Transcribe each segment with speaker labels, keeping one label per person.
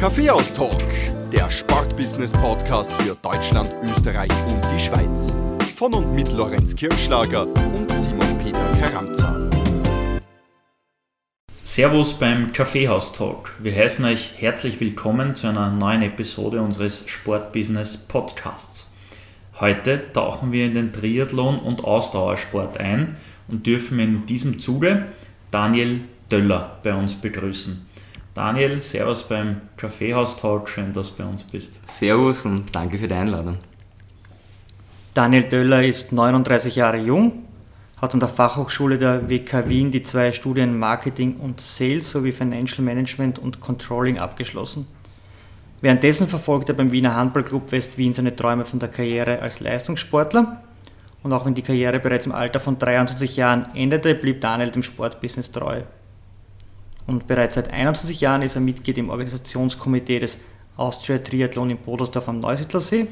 Speaker 1: Kaffeehaus-Talk, der Sportbusiness-Podcast für Deutschland, Österreich und die Schweiz. Von und mit Lorenz Kirschlager und Simon Peter Karamza.
Speaker 2: Servus beim Kaffeehaus-Talk. Wir heißen euch herzlich willkommen zu einer neuen Episode unseres Sportbusiness-Podcasts. Heute tauchen wir in den Triathlon und Ausdauersport ein und dürfen in diesem Zuge Daniel Döller bei uns begrüßen. Daniel, Servus beim Kaffeehaus-Talk, schön, dass du bei uns bist.
Speaker 3: Servus und danke für die Einladung.
Speaker 4: Daniel Döller ist 39 Jahre jung, hat an der Fachhochschule der WK Wien die zwei Studien Marketing und Sales sowie Financial Management und Controlling abgeschlossen. Währenddessen verfolgt er beim Wiener Handballclub West Wien seine Träume von der Karriere als Leistungssportler. Und auch wenn die Karriere bereits im Alter von 23 Jahren endete, blieb Daniel dem Sportbusiness treu. Und bereits seit 21 Jahren ist er Mitglied im Organisationskomitee des Austria Triathlon in Bodersdorf am Neusiedlersee.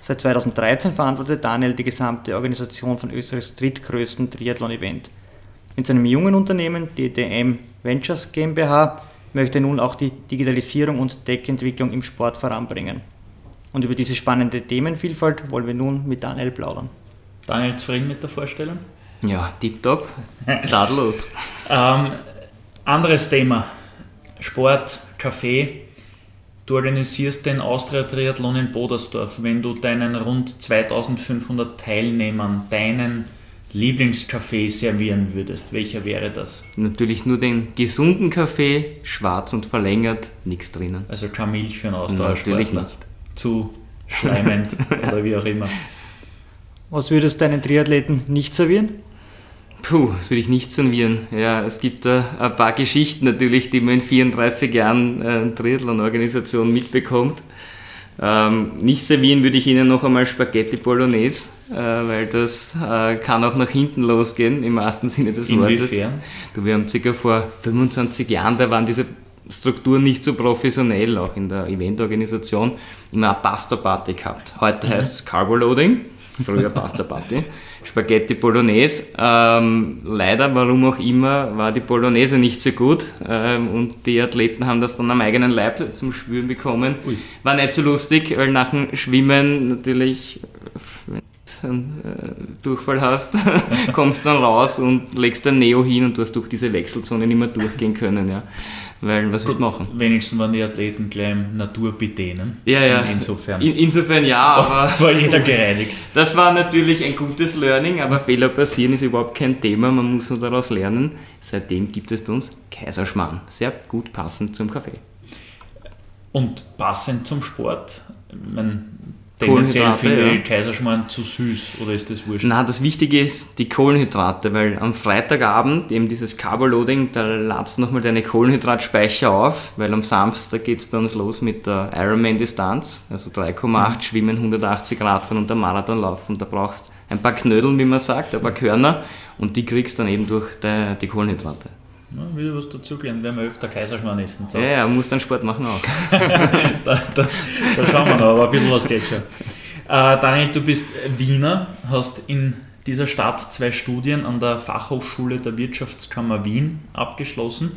Speaker 4: Seit 2013 verantwortet Daniel die gesamte Organisation von Österreichs drittgrößten Triathlon-Event. Mit seinem jungen Unternehmen DDM Ventures GmbH möchte er nun auch die Digitalisierung und Tech-Entwicklung im Sport voranbringen. Und über diese spannende Themenvielfalt wollen wir nun mit Daniel plaudern.
Speaker 2: Daniel, zufrieden mit der Vorstellung?
Speaker 3: Ja, tipptopp. Tadellos.
Speaker 2: ähm, anderes Thema: Sport, Kaffee. Du organisierst den Austria Triathlon in Bodersdorf. Wenn du deinen rund 2500 Teilnehmern deinen Lieblingskaffee servieren würdest, welcher wäre das?
Speaker 3: Natürlich nur den gesunden Kaffee, schwarz und verlängert, nichts drinnen.
Speaker 2: Also keine Milch für einen Austauschsportler?
Speaker 3: Natürlich nicht.
Speaker 2: Zu schleimend oder wie auch immer.
Speaker 4: Was würdest du deinen Triathleten nicht servieren?
Speaker 3: Puh, das würde ich nicht servieren. Ja, es gibt da ein paar Geschichten natürlich, die man in 34 Jahren äh, Triathlon-Organisation mitbekommt. Ähm, nicht servieren würde ich Ihnen noch einmal Spaghetti Bolognese, äh, weil das äh, kann auch nach hinten losgehen, im wahrsten Sinne des
Speaker 2: Inwiefern?
Speaker 3: Wortes. Du, wir haben circa vor 25 Jahren, da waren diese Strukturen nicht so professionell, auch in der Eventorganisation, immer eine Pasta-Party gehabt. Heute
Speaker 2: Mhm.
Speaker 3: heißt es Carbo-Loading, früher Pasta-Party. Spaghetti Bolognese. Ähm, leider, warum auch immer, war die Bolognese nicht so gut ähm, und die Athleten haben das dann am eigenen Leib zum Spüren bekommen.
Speaker 2: Ui.
Speaker 3: War nicht so lustig, weil nach dem Schwimmen natürlich, wenn du einen äh, Durchfall hast, kommst dann raus und legst ein Neo hin und du hast durch diese Wechselzone nicht mehr durchgehen können. Ja. Weil, was willst du machen?
Speaker 2: Wenigstens waren die Athleten gleich im Naturbedehnen.
Speaker 3: Ja, ja.
Speaker 2: Insofern
Speaker 3: In, insofern ja, aber
Speaker 2: war jeder gereinigt.
Speaker 3: das war natürlich ein gutes Learning, aber Fehler passieren ist überhaupt kein Thema, man muss nur daraus lernen. Seitdem gibt es bei uns Kaiserschmarrn. Sehr gut passend zum Kaffee.
Speaker 2: Und passend zum Sport, ich meine, tendenziell
Speaker 3: Kohlenhydrate,
Speaker 2: finde
Speaker 3: ja.
Speaker 2: ich Kaiserschmarrn zu süß, oder ist das wurscht?
Speaker 3: Na, das Wichtige ist die Kohlenhydrate, weil am Freitagabend eben dieses Carbo-Loading, da ladst du nochmal deine Kohlenhydratspeicher auf, weil am Samstag geht es bei uns los mit der Ironman-Distanz, also 3,8 Schwimmen, 180 Radfahren und der Marathonlauf. Und da brauchst ein paar Knödeln, wie man sagt, ein paar Körner und die kriegst dann eben durch die, die Kohlenhydrate.
Speaker 2: Ja, wieder was dazugelernt, werden wir öfter Kaiserschmarrn essen.
Speaker 3: Ja, ja, muss dann Sport machen auch.
Speaker 2: da, da, da schauen wir noch, aber ein bisschen was geht schon. Äh, Daniel, du bist Wiener, hast in dieser Stadt zwei Studien an der Fachhochschule der Wirtschaftskammer Wien abgeschlossen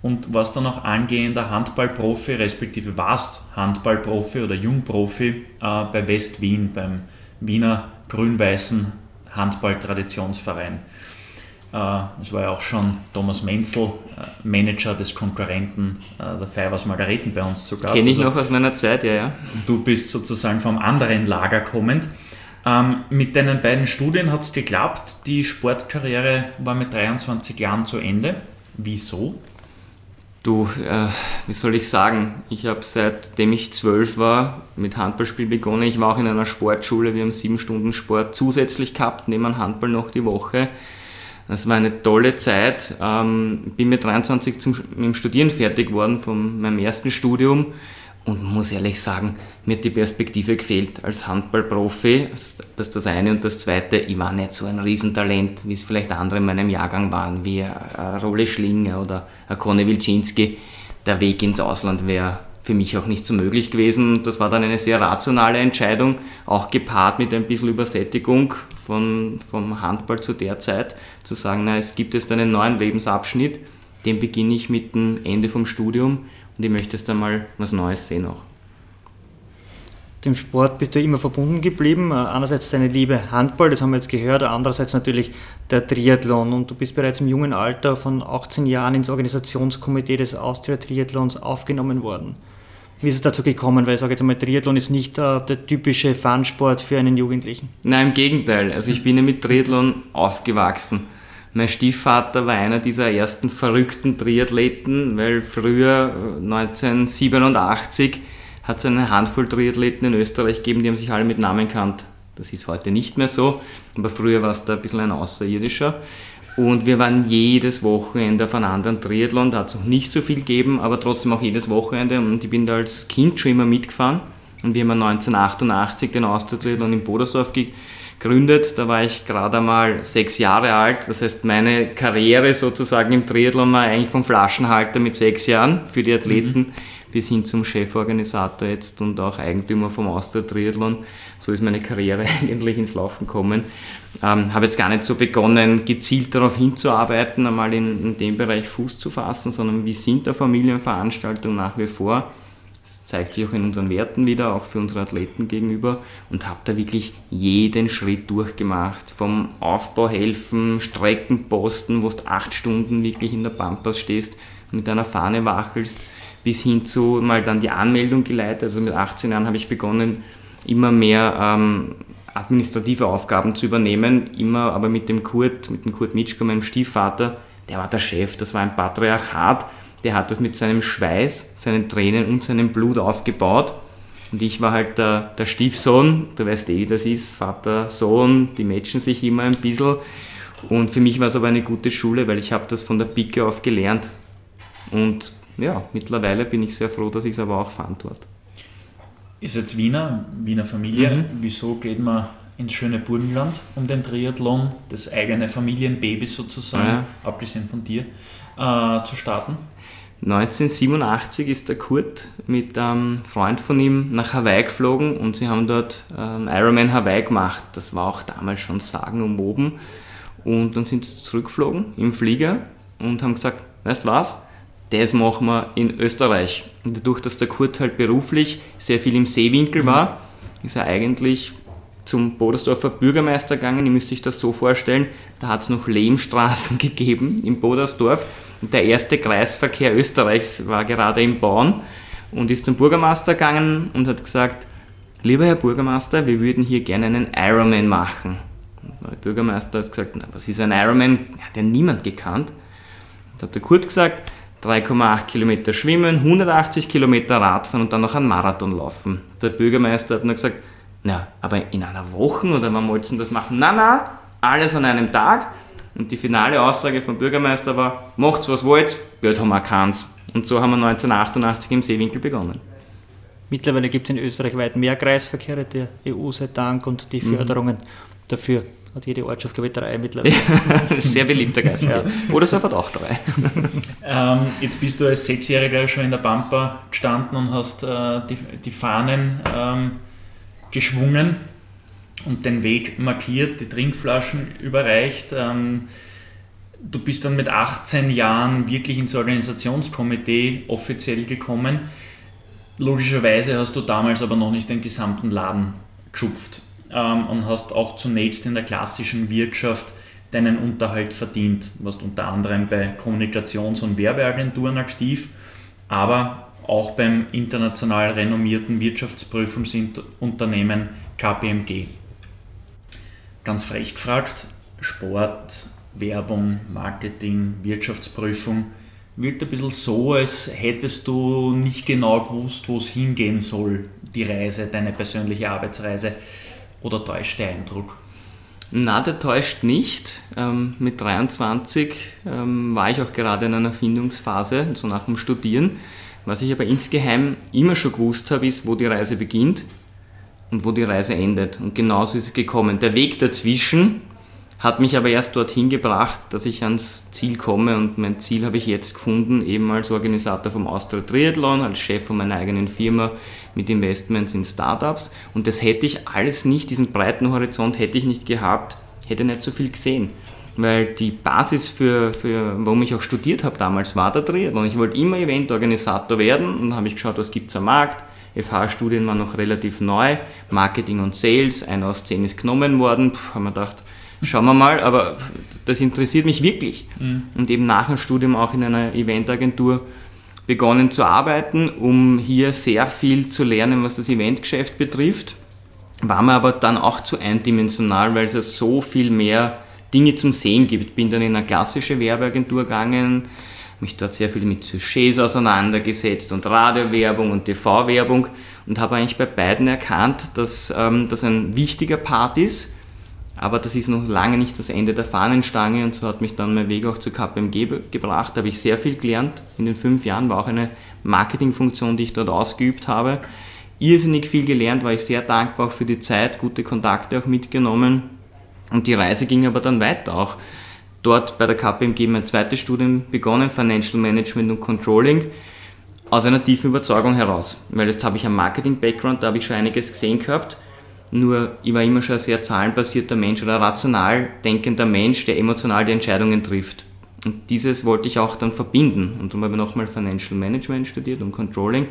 Speaker 2: und warst dann auch angehender Handballprofi, respektive warst Handballprofi oder Jungprofi äh, bei West Wien, beim Wiener grün-weißen Handball-Traditionsverein. Äh, Es war ja auch schon Thomas Menzel, äh, Manager des Konkurrenten äh, der Fivers Margareten bei uns zu Gast.
Speaker 3: Kenne ich
Speaker 2: Also
Speaker 3: noch aus meiner Zeit, ja, ja.
Speaker 2: Du bist sozusagen vom anderen Lager kommend. Ähm, mit deinen beiden Studien hat es geklappt. Die Sportkarriere war mit 23 Jahren zu Ende. Wieso?
Speaker 3: Du, äh, wie soll ich sagen, ich habe seitdem ich zwölf war mit Handballspiel begonnen. Ich war auch in einer Sportschule, wir haben sieben Stunden Sport zusätzlich gehabt, neben Handball noch die Woche. Das war eine tolle Zeit. Ähm, bin mit 23 zum, mit dem Studieren fertig geworden von meinem ersten Studium und muss ehrlich sagen, mir hat die Perspektive gefehlt als Handballprofi. Das ist das eine. Und das zweite, ich war nicht so ein Riesentalent, wie es vielleicht andere in meinem Jahrgang waren, wie ein Rolle Schlinger oder Conny Wilczynski. Der Weg ins Ausland wäre für mich auch nicht so möglich gewesen. Das war dann eine sehr rationale Entscheidung, auch gepaart mit ein bisschen Übersättigung von, vom Handball zu der Zeit, zu sagen, na, es gibt jetzt einen neuen Lebensabschnitt, den beginne ich mit dem Ende vom Studium und ich möchte jetzt einmal was Neues sehen auch.
Speaker 4: Dem Sport bist du immer verbunden geblieben. Äh, einerseits deine Liebe Handball, das haben wir jetzt gehört, andererseits natürlich der Triathlon. Und du bist bereits im jungen Alter von 18 Jahren ins Organisationskomitee des Austria Triathlons aufgenommen worden. Wie ist es dazu gekommen? Weil ich sage jetzt einmal, Triathlon ist nicht äh, der typische Funsport für einen Jugendlichen.
Speaker 3: Nein, im Gegenteil. Also ich bin ja mit Triathlon aufgewachsen. Mein Stiefvater war einer dieser ersten verrückten Triathleten, weil früher 1987 äh, hat es eine Handvoll Triathleten in Österreich gegeben, die haben sich alle mit Namen kannt. Das ist heute nicht mehr so, aber früher war es da ein bisschen ein Außerirdischer. Und wir waren jedes Wochenende auf einem anderen Triathlon, da hat es noch nicht so viel gegeben, aber trotzdem auch jedes Wochenende. Und ich bin da als Kind schon immer mitgefahren. Und wir haben 1988 den Austria-Triathlon in Bodersdorf gegründet. Da war ich gerade einmal sechs Jahre alt. Das heißt, meine Karriere sozusagen im Triathlon war eigentlich vom Flaschenhalter mit sechs Jahren für die Athleten. Mhm bis hin zum Cheforganisator jetzt und auch Eigentümer vom Austria Triathlon. So ist meine Karriere eigentlich ins Laufen gekommen. Ähm, habe jetzt gar nicht so begonnen, gezielt darauf hinzuarbeiten, einmal in, in dem Bereich Fuß zu fassen, sondern wir sind der Familienveranstaltung nach wie vor. Das zeigt sich auch in unseren Werten wieder, auch für unsere Athleten gegenüber und habe da wirklich jeden Schritt durchgemacht. Vom Aufbau helfen, Streckenposten, wo du acht Stunden wirklich in der Pampas stehst, mit einer Fahne wachelst, bis hin zu mal dann die Anmeldung geleitet. Also mit 18 Jahren habe ich begonnen, immer mehr ähm, administrative Aufgaben zu übernehmen, immer aber mit dem Kurt, mit dem Kurt Mitschko, meinem Stiefvater, der war der Chef, das war ein Patriarchat, der hat das mit seinem Schweiß, seinen Tränen und seinem Blut aufgebaut. Und ich war halt der, der Stiefsohn, du weißt eh, wie das ist, Vater, Sohn, die matchen sich immer ein bisschen. Und für mich war es aber eine gute Schule, weil ich habe das von der Pike auf gelernt. Und ja, mittlerweile bin ich sehr froh, dass ich es aber auch fand dort.
Speaker 2: Ist jetzt Wiener, Wiener Familie. Mhm. Wieso geht man ins schöne Burgenland, um den Triathlon, das eigene Familienbaby sozusagen, ja. abgesehen von dir, äh, zu starten?
Speaker 3: 1987 ist der Kurt mit einem Freund von ihm nach Hawaii geflogen und sie haben dort ähm, Ironman Hawaii gemacht. Das war auch damals schon sagenumwoben. Und dann sind sie zurückgeflogen im Flieger und haben gesagt, weißt was, das machen wir in Österreich. Und dadurch, dass der Kurt halt beruflich sehr viel im Seewinkel war, ist er eigentlich zum Bodersdorfer Bürgermeister gegangen. Ihr müsst euch das so vorstellen, da hat es noch Lehmstraßen gegeben im Bodersdorf. Und der erste Kreisverkehr Österreichs war gerade im Bauen und ist zum Bürgermeister gegangen und hat gesagt, lieber Herr Bürgermeister, wir würden hier gerne einen Ironman machen. Und der Bürgermeister hat gesagt, na, was ist ein Ironman? Hat ja niemand gekannt. Da hat der Kurt gesagt, 3,8 Kilometer schwimmen, 180 Kilometer Radfahren und dann noch einen Marathon laufen. Der Bürgermeister hat nur gesagt, na, aber in einer Woche oder wann wollten Sie das machen? Na, na, alles an einem Tag. Und die finale Aussage vom Bürgermeister war, macht's was wollt, Geld haben wir keins. Und so haben wir 1988 im Seewinkel begonnen.
Speaker 4: Mittlerweile gibt es in Österreich weit mehr Kreisverkehre der EU sei Dank und die mhm. Förderungen mhm. dafür hat jede Ortschaft, glaube ich, drei mittlerweile.
Speaker 3: Sehr beliebter Geistverkehr. Ja. Oder es hat auch drei.
Speaker 2: ähm, jetzt bist du als Sechsjähriger schon in der Pampa gestanden und hast äh, die, die Fahnen ähm, geschwungen und den Weg markiert, die Trinkflaschen überreicht. Ähm, du bist dann mit 18 Jahren wirklich ins Organisationskomitee offiziell gekommen. Logischerweise hast du damals aber noch nicht den gesamten Laden geschupft ähm, und hast auch zunächst in der klassischen Wirtschaft deinen Unterhalt verdient, warst unter anderem bei Kommunikations- und Werbeagenturen aktiv, aber auch beim international renommierten Wirtschaftsprüfungsunternehmen KPMG. Ganz frech gefragt, Sport, Werbung, Marketing, Wirtschaftsprüfung, wirkt ein bisschen so, als hättest du nicht genau gewusst, wo es hingehen soll, die Reise, deine persönliche Arbeitsreise. Oder täuscht der Eindruck?
Speaker 3: Na, der täuscht nicht. Ähm, mit 23 ähm, war ich auch gerade in einer Findungsphase, so nach dem Studieren. Was ich aber insgeheim immer schon gewusst habe, ist, wo die Reise beginnt und wo die Reise endet. Und genauso ist es gekommen. Der Weg dazwischen hat mich aber erst dorthin gebracht, dass ich ans Ziel komme und mein Ziel habe ich jetzt gefunden, eben als Organisator vom Austria Triathlon, als Chef von meiner eigenen Firma mit Investments in Startups und das hätte ich alles nicht, diesen breiten Horizont hätte ich nicht gehabt, hätte nicht so viel gesehen. weil die Basis für, für warum ich auch studiert habe damals war der Triathlon. Ich wollte immer Eventorganisator werden und habe ich geschaut, was gibt es am Markt. FH-Studien waren noch relativ neu, Marketing und Sales, einer aus zehn ist genommen worden, haben wir gedacht, schauen wir mal, aber das interessiert mich wirklich. Mhm. Und eben nach dem Studium auch in einer Eventagentur begonnen zu arbeiten, um hier sehr viel zu lernen, was das Eventgeschäft betrifft. War mir aber dann auch zu eindimensional, weil es ja so viel mehr Dinge zum Sehen gibt. Bin dann in eine klassische Werbeagentur gegangen, mich dort sehr viel mit Sujets auseinandergesetzt und Radiowerbung und TV-Werbung und habe eigentlich bei beiden erkannt, dass ähm, das ein wichtiger Part ist, aber das ist noch lange nicht das Ende der Fahnenstange und so hat mich dann mein Weg auch zu KPMG gebracht. Da habe ich sehr viel gelernt. In den fünf Jahren war auch eine Marketingfunktion, die ich dort ausgeübt habe. Irrsinnig viel gelernt, war ich sehr dankbar auch für die Zeit, gute Kontakte auch mitgenommen. Und die Reise ging aber dann weiter auch. Dort bei der KPMG mein zweites Studium begonnen, Financial Management und Controlling, aus einer tiefen Überzeugung heraus. Weil jetzt habe ich einen Marketing-Background, da habe ich schon einiges gesehen gehabt nur ich war immer schon ein sehr zahlenbasierter Mensch oder rational denkender Mensch, der emotional die Entscheidungen trifft. Und dieses wollte ich auch dann verbinden. Und darum habe ich nochmal Financial Management studiert und Controlling,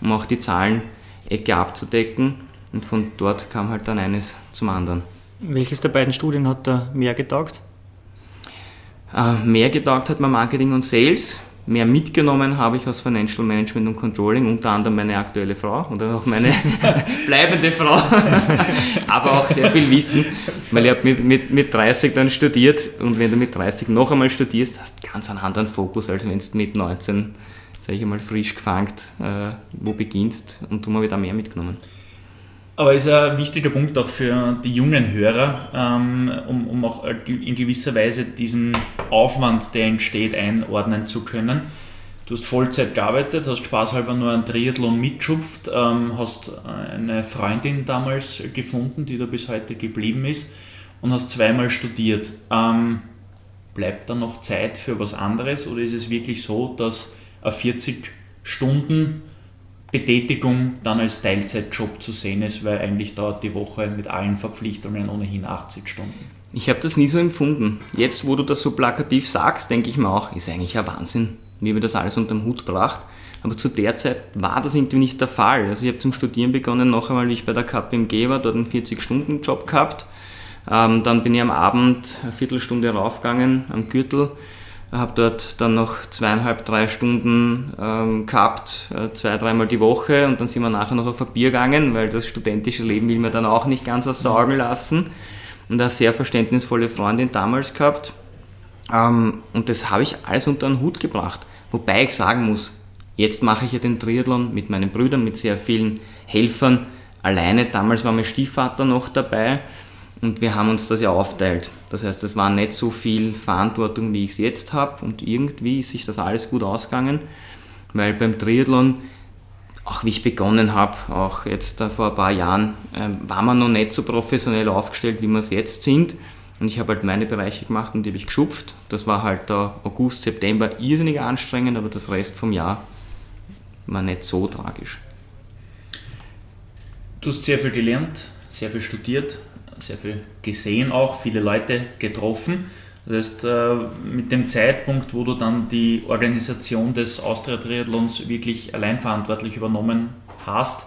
Speaker 3: um auch die Zahlenecke abzudecken. Und von dort kam halt dann eines zum anderen.
Speaker 4: Welches der beiden Studien hat da mehr getaugt?
Speaker 3: Äh, mehr getaugt hat mir Marketing und Sales mehr mitgenommen habe ich aus Financial Management und Controlling, unter anderem meine aktuelle Frau oder auch meine bleibende Frau, aber auch sehr viel Wissen, weil ich habe mit, mit, mit 30 dann studiert und wenn du mit 30 noch einmal studierst, hast du ganz einen anderen Fokus, als wenn du mit 19, sage ich einmal, frisch gefangen äh, wo beginnst und du ich da mehr mitgenommen.
Speaker 2: Aber ist ein wichtiger Punkt auch für die jungen Hörer, ähm, um, um auch in gewisser Weise diesen Aufwand, der entsteht, einordnen zu können. Du hast Vollzeit gearbeitet, hast spaßhalber nur einen Triathlon mitschupft, ähm, hast eine Freundin damals gefunden, die da bis heute geblieben ist und hast zweimal studiert. Ähm, bleibt da noch Zeit für was anderes oder ist es wirklich so, dass ein 40 Stunden Betätigung dann als Teilzeitjob zu sehen ist, weil eigentlich dauert die Woche mit allen Verpflichtungen ohnehin 80 Stunden.
Speaker 3: Ich habe das nie so empfunden. Jetzt, wo du das so plakativ sagst, denke ich mir auch, ist eigentlich ein Wahnsinn, wie wir das alles unter den Hut bracht. Aber zu der Zeit war das irgendwie nicht der Fall. Also ich habe zum Studieren begonnen, noch einmal, wie ich bei der KPMG war, dort einen 40-Stunden-Job gehabt. Ähm, dann bin ich am Abend eine Viertelstunde raufgegangen am Gürtel habe dort dann noch zweieinhalb, drei Stunden ähm, gehabt, äh, zwei, dreimal die Woche und dann sind wir nachher noch auf ein Bier gegangen, weil das studentische Leben will man dann auch nicht ganz aussaugen lassen. Und eine sehr verständnisvolle Freundin damals gehabt. Ähm, und das habe ich alles unter den Hut gebracht. Wobei ich sagen muss, jetzt mache ich ja den Triathlon mit meinen Brüdern, mit sehr vielen Helfern alleine. Damals war mein Stiefvater noch dabei und wir haben uns das ja aufteilt. Das heißt, es war nicht so viel Verantwortung, wie ich es jetzt habe. Und irgendwie ist sich das alles gut ausgegangen, weil beim Triathlon, auch wie ich begonnen habe, auch jetzt vor ein paar Jahren, äh, war man noch nicht so professionell aufgestellt, wie wir es jetzt sind. Und ich habe halt meine Bereiche gemacht und die habe ich geschupft. Das war halt der August, September irrsinnig anstrengend, aber das Rest vom Jahr war nicht so tragisch.
Speaker 2: Du hast sehr viel gelernt, sehr viel studiert, sehr viel gesehen auch, viele Leute getroffen. Das heißt, äh, mit dem Zeitpunkt, wo du dann die Organisation des Austria Triathlons wirklich allein verantwortlich übernommen hast,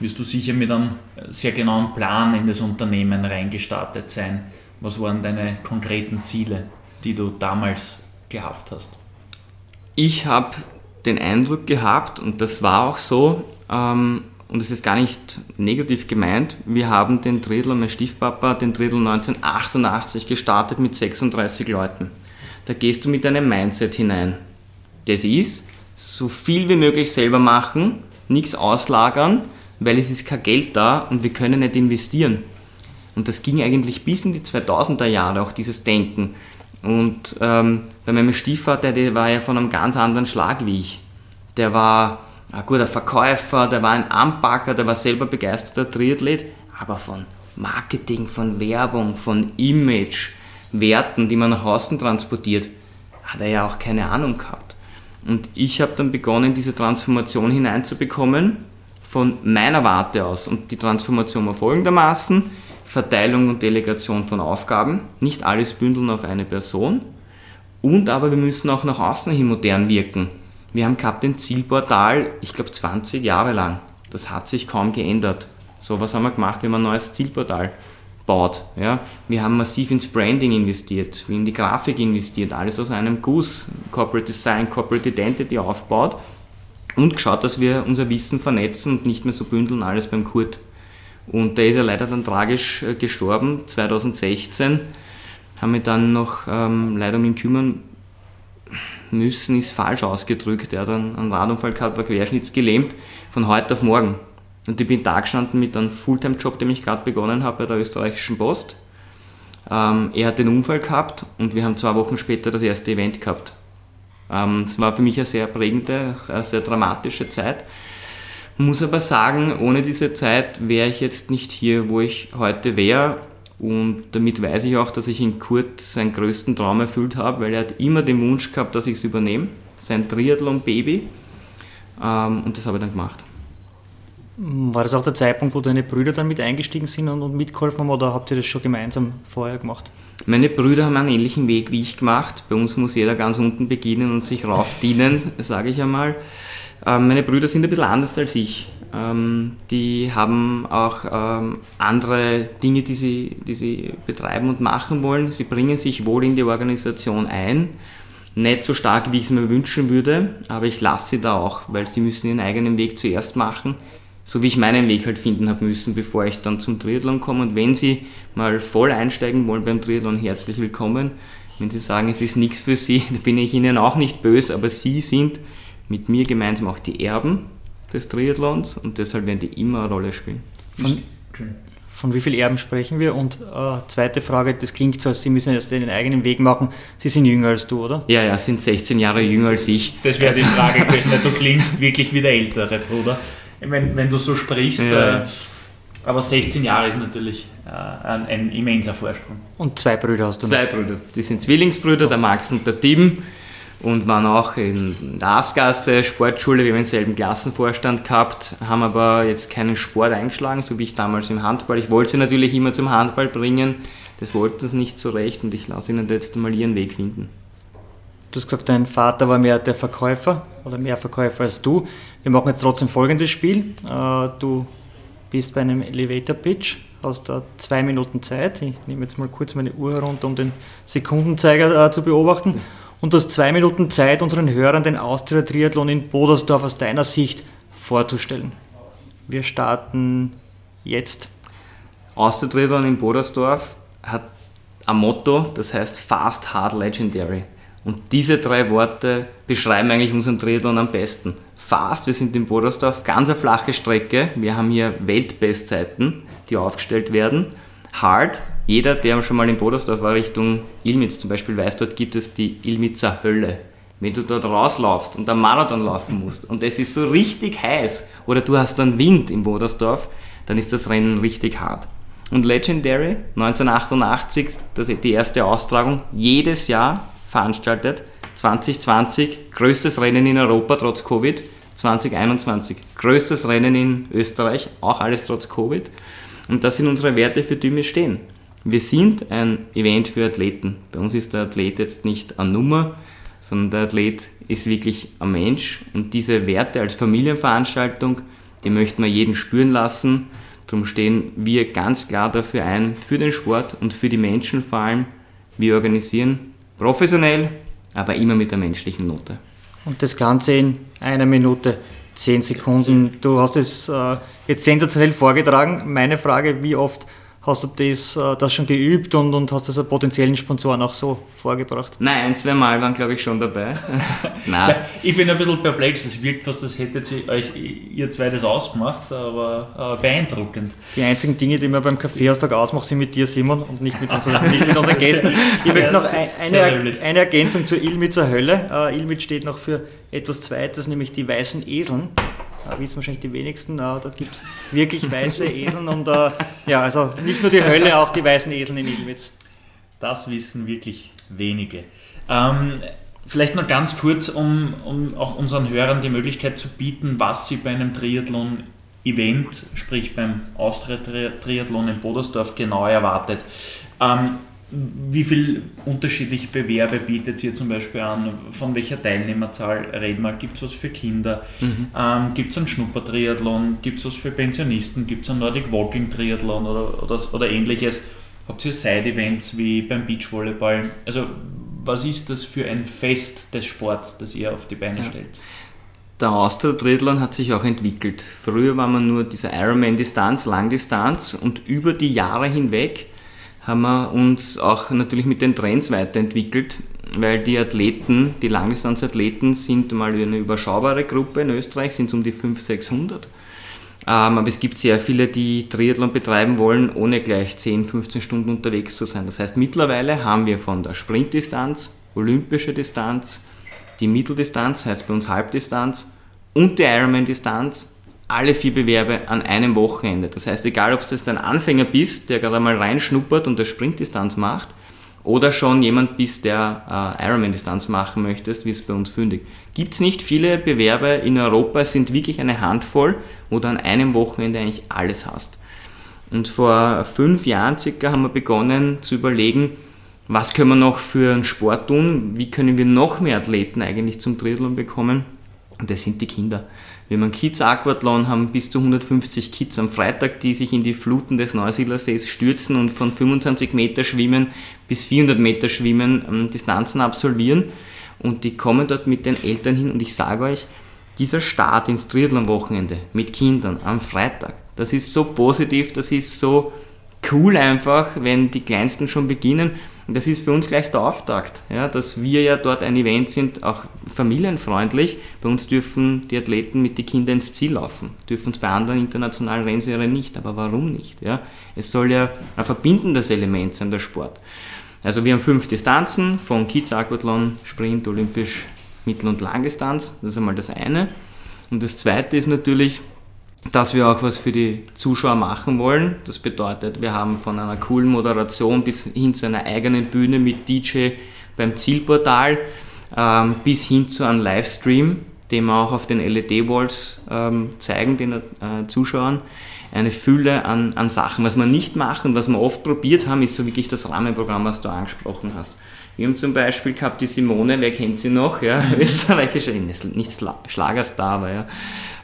Speaker 2: wirst du sicher mit einem sehr genauen Plan in das Unternehmen reingestartet sein. Was waren deine konkreten Ziele, die du damals gehabt hast?
Speaker 3: Ich habe den Eindruck gehabt, und das war auch so, ähm, und es ist gar nicht negativ gemeint, wir haben den Triathlon, mein Stiefpapa den Triathlon 1988 gestartet mit 36 Leuten. Da gehst du mit einem Mindset hinein. Das ist, so viel wie möglich selber machen, nichts auslagern, weil es ist kein Geld da und wir können nicht investieren. Und das ging eigentlich bis in die 2000er Jahre, auch dieses Denken. Und ähm, bei meinem Stiefvater, der war ja von einem ganz anderen Schlag wie ich. Der war ein guter Verkäufer, der war ein Anpacker, der war selber begeisterter Triathlet, aber von Marketing, von Werbung, von Image, Werten, die man nach außen transportiert, hat er ja auch keine Ahnung gehabt. Und ich habe dann begonnen, diese Transformation hineinzubekommen von meiner Warte aus. Und die Transformation war folgendermaßen, Verteilung und Delegation von Aufgaben, nicht alles bündeln auf eine Person. Und aber wir müssen auch nach außen hin modern wirken. Wir haben gehabt den Zielportal, ich glaube 20 Jahre lang. Das hat sich kaum geändert. So, was haben wir gemacht? Wir haben ein neues Zielportal baut. Ja? Wir haben massiv ins Branding investiert, in die Grafik investiert, alles aus einem Guss, Corporate Design, Corporate Identity aufgebaut und geschaut, dass wir unser Wissen vernetzen und nicht mehr so bündeln, alles beim Kurt. Und der ist ja leider dann tragisch äh, gestorben, 2016. Haben wir dann noch ähm, leider um ihn kümmern müssen, ist falsch ausgedrückt. Er hat dann einen Radunfall gehabt, war querschnittsgelähmt, von heute auf morgen. Und ich bin da gestanden mit einem Fulltime-Job, den ich gerade begonnen habe bei der österreichischen Post. Ähm, er hat den Unfall gehabt und wir haben zwei Wochen später das erste Event gehabt. Ähm, es war für mich eine sehr prägende, eine sehr dramatische Zeit. Muss aber sagen, ohne diese Zeit wäre ich jetzt nicht hier, wo ich heute wäre. Und damit weiß ich auch, dass ich in Kurt seinen größten Traum erfüllt habe, weil er hat immer den Wunsch gehabt, dass ich es übernehme. Sein Triathlon-Baby. Ähm, und das habe ich dann gemacht.
Speaker 4: War das auch der Zeitpunkt, wo deine Brüder dann mit eingestiegen sind und, mitgeholfen haben oder habt ihr das schon gemeinsam vorher gemacht?
Speaker 3: Meine Brüder haben einen ähnlichen Weg wie ich gemacht. Bei uns muss jeder ganz unten beginnen und sich raufdienen, sage ich einmal. Ähm, meine Brüder sind ein bisschen anders als ich. Ähm, die haben auch ähm, andere Dinge, die sie, die sie betreiben und machen wollen. Sie bringen sich wohl in die Organisation ein. Nicht so stark, wie ich es mir wünschen würde, aber ich lasse sie da auch, weil sie müssen ihren eigenen Weg zuerst machen so wie ich meinen Weg halt finden habe müssen, bevor ich dann zum Triathlon komme. Und wenn Sie mal voll einsteigen wollen beim Triathlon, herzlich willkommen. Wenn Sie sagen, es ist nichts für Sie, dann bin ich Ihnen auch nicht böse, aber Sie sind mit mir gemeinsam auch die Erben des Triathlons und deshalb werden die immer eine Rolle spielen.
Speaker 4: Von, von wie vielen Erben sprechen wir? Und äh, zweite Frage, das klingt so, als Sie müssen jetzt den eigenen Weg machen. Sie sind jünger als du, oder?
Speaker 3: Ja, ja, sind 16 Jahre jünger als ich.
Speaker 2: Das wäre die Frage gewesen, du klingst wirklich wie der ältere Bruder wenn, wenn du so sprichst. Ja. Äh, aber 16 Jahre ist natürlich äh, ein, ein, immenser Vorsprung.
Speaker 4: Und zwei Brüder hast du
Speaker 3: Zwei noch? Brüder. Die sind Zwillingsbrüder, der Max und der Tim. Und waren auch in der Aasgasse, Sportschule, wir haben denselben Klassenvorstand gehabt, haben aber jetzt keinen Sport eingeschlagen, so wie ich damals im Handball. Ich wollte sie natürlich immer zum Handball bringen, das wollten sie nicht so recht und ich lasse ihnen jetzt mal ihren Weg finden.
Speaker 4: Du hast gesagt, dein Vater war mehr der Verkäufer oder mehr Verkäufer als du. Wir machen jetzt trotzdem folgendes Spiel. Äh, du bist bei einem Elevator Pitch, hast da zwei Minuten Zeit. Ich nehme jetzt mal kurz meine Uhr herunter, um den Sekundenzeiger äh, zu beobachten. Und hast zwei Minuten Zeit, unseren Hörern den Austria Triathlon in Bodersdorf aus deiner Sicht vorzustellen. Wir starten jetzt.
Speaker 3: Austria Triathlon in Bodersdorf hat ein Motto, das heißt Fast, Hard, Legendary. Und diese drei Worte beschreiben eigentlich unseren Triathlon am besten. Fast, wir sind in Bodersdorf, ganz eine flache Strecke. Wir haben hier Weltbestzeiten, die aufgestellt werden. Hard, jeder, der schon mal in Bodersdorf war, Richtung Ilmitz zum Beispiel, weiß, dort gibt es die Ilmitzer Hölle. Wenn du dort rauslaufst und einen Marathon laufen musst und es ist so richtig heiß oder du hast dann Wind in Bodersdorf, dann ist das Rennen richtig hart. Und Legendary, 1988, das ist die erste Austragung, jedes Jahr veranstaltet. 2020 größtes Rennen in Europa trotz Covid. 2021 größtes Rennen in Österreich, auch alles trotz Covid. Und das sind unsere Werte, für die wir stehen. Wir sind ein Event für Athleten. Bei uns ist der Athlet jetzt nicht eine Nummer, sondern der Athlet ist wirklich ein Mensch. Und diese Werte als Familienveranstaltung, die möchten wir jeden spüren lassen. Darum stehen wir ganz klar dafür ein, für den Sport und für die Menschen vor allem. Wir organisieren Professionell, aber immer mit der menschlichen Note.
Speaker 4: Und das Ganze in einer Minute, zehn Sekunden. Du hast es äh, jetzt sensationell vorgetragen. Meine Frage, wie oft Hast du das, äh, das schon geübt und, und hast das potenziellen Sponsoren auch so vorgebracht?
Speaker 3: Nein, ein, zwei Mal waren glaube ich schon dabei.
Speaker 2: Nein. Ich bin ein bisschen perplex, es wirkt fast, als hättet ihr euch ihr zwei das ausgemacht, aber äh, beeindruckend.
Speaker 4: Die einzigen Dinge, die wir beim Kaffeeaustag ausmachen, sind mit dir, Simon, und nicht mit unseren, nicht mit unseren Gästen. Ich möchte noch ein, eine, eine Ergänzung zur Ilmitzer Hölle. Uh, Ilmitz steht noch für etwas Zweites, nämlich die weißen Eseln äh, wissen wahrscheinlich die wenigsten, äh, da gibt es wirklich weiße Eseln und äh, ja, also nicht nur die Hölle, auch die weißen Eseln in Ilmitz.
Speaker 2: Das wissen wirklich wenige. Ähm, vielleicht noch ganz kurz, um, um auch unseren Hörern die Möglichkeit zu bieten, was sie bei einem Triathlon Event, sprich beim Austria-Triathlon in Bodersdorf genau erwartet. Ähm, wie viele unterschiedliche Bewerbe bietet ihr zum Beispiel an? Von welcher Teilnehmerzahl reden wir? Gibt es was für Kinder? Mhm. Ähm, Gibt es einen Schnuppertriathlon? Gibt es was für Pensionisten? Gibt es einen Nordic Walking Triathlon oder, oder, oder ähnliches? Habt ihr Side-Events wie beim Beachvolleyball? Also, was ist das für ein Fest des Sports, das ihr auf die Beine ja. stellt?
Speaker 3: Der Austria-Triathlon hat sich auch entwickelt. Früher war man nur diese Ironman-Distanz, Langdistanz und über die Jahre hinweg haben wir uns auch natürlich mit den Trends weiterentwickelt, weil die Athleten, die Langdistanzathleten sind mal eine überschaubare Gruppe in Österreich, sind es um die 500, 600. Ähm, aber es gibt sehr viele, die Triathlon betreiben wollen, ohne gleich 10, 15 Stunden unterwegs zu sein. Das heißt, mittlerweile haben wir von der Sprintdistanz, olympische Distanz, die Mitteldistanz, heißt bei uns Halbdistanz, und die Ironman-Distanz alle vier Bewerbe an einem Wochenende. Das heißt, egal ob du jetzt ein Anfänger bist, der gerade mal reinschnuppert und der Sprintdistanz macht, oder schon jemand bist, der äh, Ironman-Distanz machen möchtest, wie es bei uns fündig. Gibt es nicht viele Bewerbe in Europa, es sind wirklich eine Handvoll, wo du an einem Wochenende eigentlich alles hast. Und vor fünf Jahren circa haben wir begonnen zu überlegen, was können wir noch für einen Sport tun, wie können wir noch mehr Athleten eigentlich zum Triathlon bekommen. Und das sind die Kinder. Wir haben einen Kids Aquathlon, haben bis zu 150 Kids am Freitag, die sich in die Fluten des Neusiedlersees stürzen und von 25 Meter schwimmen bis 400 Meter schwimmen ähm, Distanzen absolvieren. Und die kommen dort mit den Eltern hin und ich sage euch, dieser Start ins Triathlon-Wochenende mit Kindern am Freitag, das ist so positiv, das ist so cool einfach, wenn die Kleinsten schon beginnen. Und das ist für uns gleich der Auftakt, ja, dass wir ja dort ein Event sind, auch familienfreundlich. Bei uns dürfen die Athleten mit den Kindern ins Ziel laufen. Dürfen es bei anderen internationalen Rennserien nicht. Aber warum nicht? Ja? Es soll ja ein verbindendes Element sein, der Sport. Also wir haben fünf Distanzen von Kids Aquathlon, Sprint, Olympisch, Mittel- und Langdistanz. Das ist einmal das eine. Und das zweite ist natürlich, dass wir auch was für die Zuschauer machen wollen. Das bedeutet, wir haben von einer coolen Moderation bis hin zu einer eigenen Bühne mit DJ beim Zielportal ähm, bis hin zu einem Livestream, den wir auch auf den LED-Walls ähm, zeigen, den äh, Zuschauern. Eine Fülle an, an Sachen. Was wir nicht machen, was wir oft probiert haben, ist so wirklich das Rahmenprogramm, was du angesprochen hast. Wir haben zum Beispiel gehabt die Simone, wer kennt sie noch? Ja, österreichische, nicht Schlagerstar, aber ja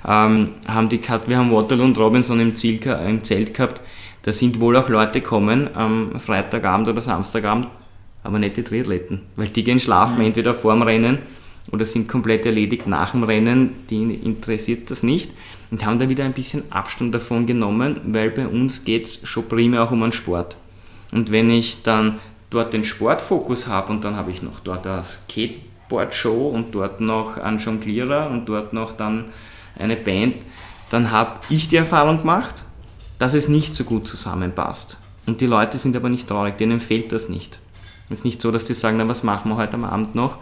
Speaker 3: ähm, haben die gehabt, wir haben Waterloo und Robinson im, Ziel, im Zelt gehabt. Da sind wohl auch Leute gekommen am Freitagabend oder Samstagabend, aber nicht die Triathleten, weil die gehen schlafen, mhm. entweder vorm Rennen oder sind komplett erledigt nach dem Rennen, die interessiert das nicht und haben da wieder ein bisschen Abstand davon genommen, weil bei uns geht es schon primär auch um einen Sport. Und wenn ich dann dort den Sportfokus habe und dann habe ich noch dort eine Skateboard-Show und dort noch einen Jonglierer und dort noch dann eine Band, dann habe ich die Erfahrung gemacht, dass es nicht so gut zusammenpasst. Und die Leute sind aber nicht traurig, denen fehlt das nicht. Es ist nicht so, dass die sagen, na, was machen wir heute am Abend noch,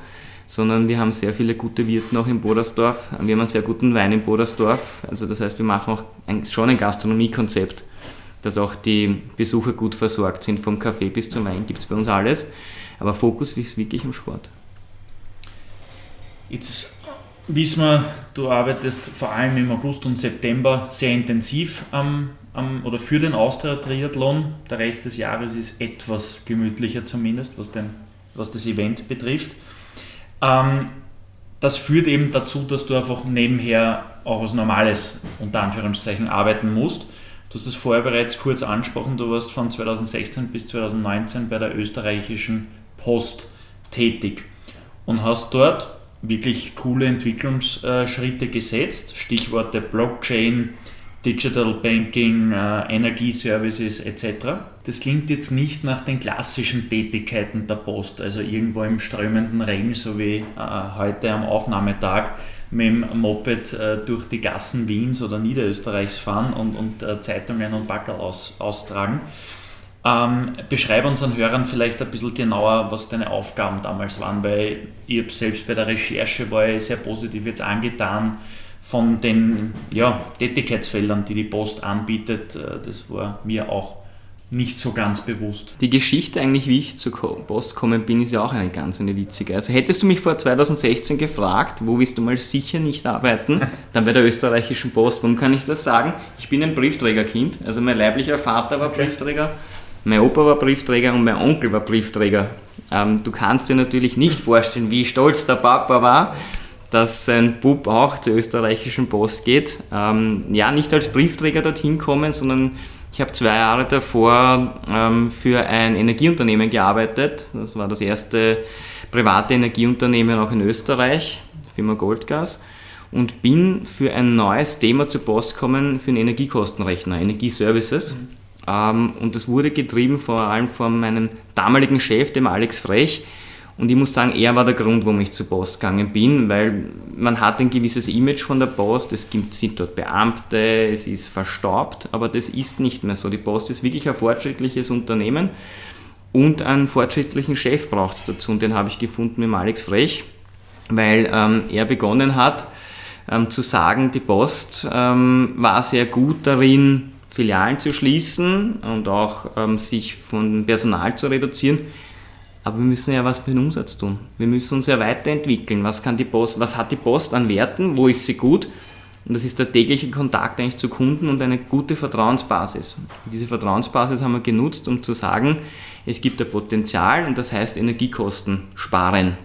Speaker 3: sondern wir haben sehr viele gute Wirte noch in Bodersdorf. Wir haben einen sehr guten Wein in Bodersdorf. Also das heißt, wir machen auch ein, schon ein Gastronomiekonzept, dass auch die Besucher gut versorgt sind. Vom Kaffee bis zum Wein gibt es bei uns alles. Aber Fokus ist wirklich am Sport.
Speaker 2: Jetzt wissen wir, du arbeitest vor allem im August und September sehr intensiv am, am oder für den Austria Triathlon. Der Rest des Jahres ist etwas gemütlicher zumindest, was, den, was das Event betrifft. Ähm, das führt eben dazu, dass du einfach nebenher auch was Normales unter Anführungszeichen arbeiten musst. Du hast das vorher bereits kurz angesprochen, du warst von 2016 bis 2019 bei der österreichischen Post tätig und hast dort wirklich coole Entwicklungsschritte gesetzt. Stichworte Blockchain, Digital Banking, äh, Energieservices etc. Das klingt jetzt nicht nach den klassischen Tätigkeiten der Post, also irgendwo im strömenden Regen, so wie äh, heute am Aufnahmetag mit dem Moped äh, durch die Gassen Wiens oder Niederösterreichs fahren und, und Zeitungen und Backel aus, austragen ähm, beschreibe unseren Hörern vielleicht ein bisschen genauer, was deine Aufgaben damals waren, weil ich selbst bei der Recherche war ich sehr positiv jetzt angetan von den ja, Tätigkeitsfeldern, die die Post anbietet. Äh, das war mir auch nicht so ganz bewusst.
Speaker 3: Die Geschichte eigentlich, wie ich zur Post gekommen bin, ist ja auch eine ganz eine witzige. Also hättest du mich vor 2016 gefragt, wo willst du mal sicher nicht arbeiten, dann bei der österreichischen Post. Warum kann ich das sagen? Ich bin ein Briefträgerkind. Also mein leiblicher Vater war Briefträger, mein Opa war Briefträger und mein Onkel war Briefträger. Ähm, du kannst dir natürlich nicht vorstellen, wie stolz der Papa war, dass sein Bub auch zur österreichischen Post geht. Ähm, ja, nicht als Briefträger dorthin kommen, sondern ich habe zwei Jahre davor ähm, für ein Energieunternehmen gearbeitet. Das war das erste private Energieunternehmen auch in Österreich, Firma Goldgas. Und bin für ein neues Thema zur Post gekommen für einen Energiekostenrechner, Energieservices. Mhm. Ähm, und das wurde getrieben vor allem von meinem damaligen Chef, dem Alex Frech, und ich muss sagen, er war der Grund, warum ich zur Post gegangen bin, weil man hat ein gewisses Image von der Post, es gibt, sind dort Beamte, es ist verstaubt, aber das ist nicht mehr so. Die Post ist wirklich ein fortschrittliches Unternehmen und einen fortschrittlichen Chef braucht es dazu. Und den habe ich gefunden mit Alex Frech, weil ähm, er begonnen hat ähm, zu sagen, die Post ähm, war sehr gut darin, Filialen zu schließen und auch ähm, sich von Personal zu reduzieren aber wir müssen ja was für den Umsatz tun. Wir müssen uns ja weiterentwickeln. Was, kann die Post, was hat die Post an Werten? Wo ist sie gut? Und das ist der tägliche Kontakt eigentlich zu Kunden und eine gute Vertrauensbasis. Und diese Vertrauensbasis haben wir genutzt, um zu sagen, es gibt ein Potenzial und das heißt Energiekosten sparen.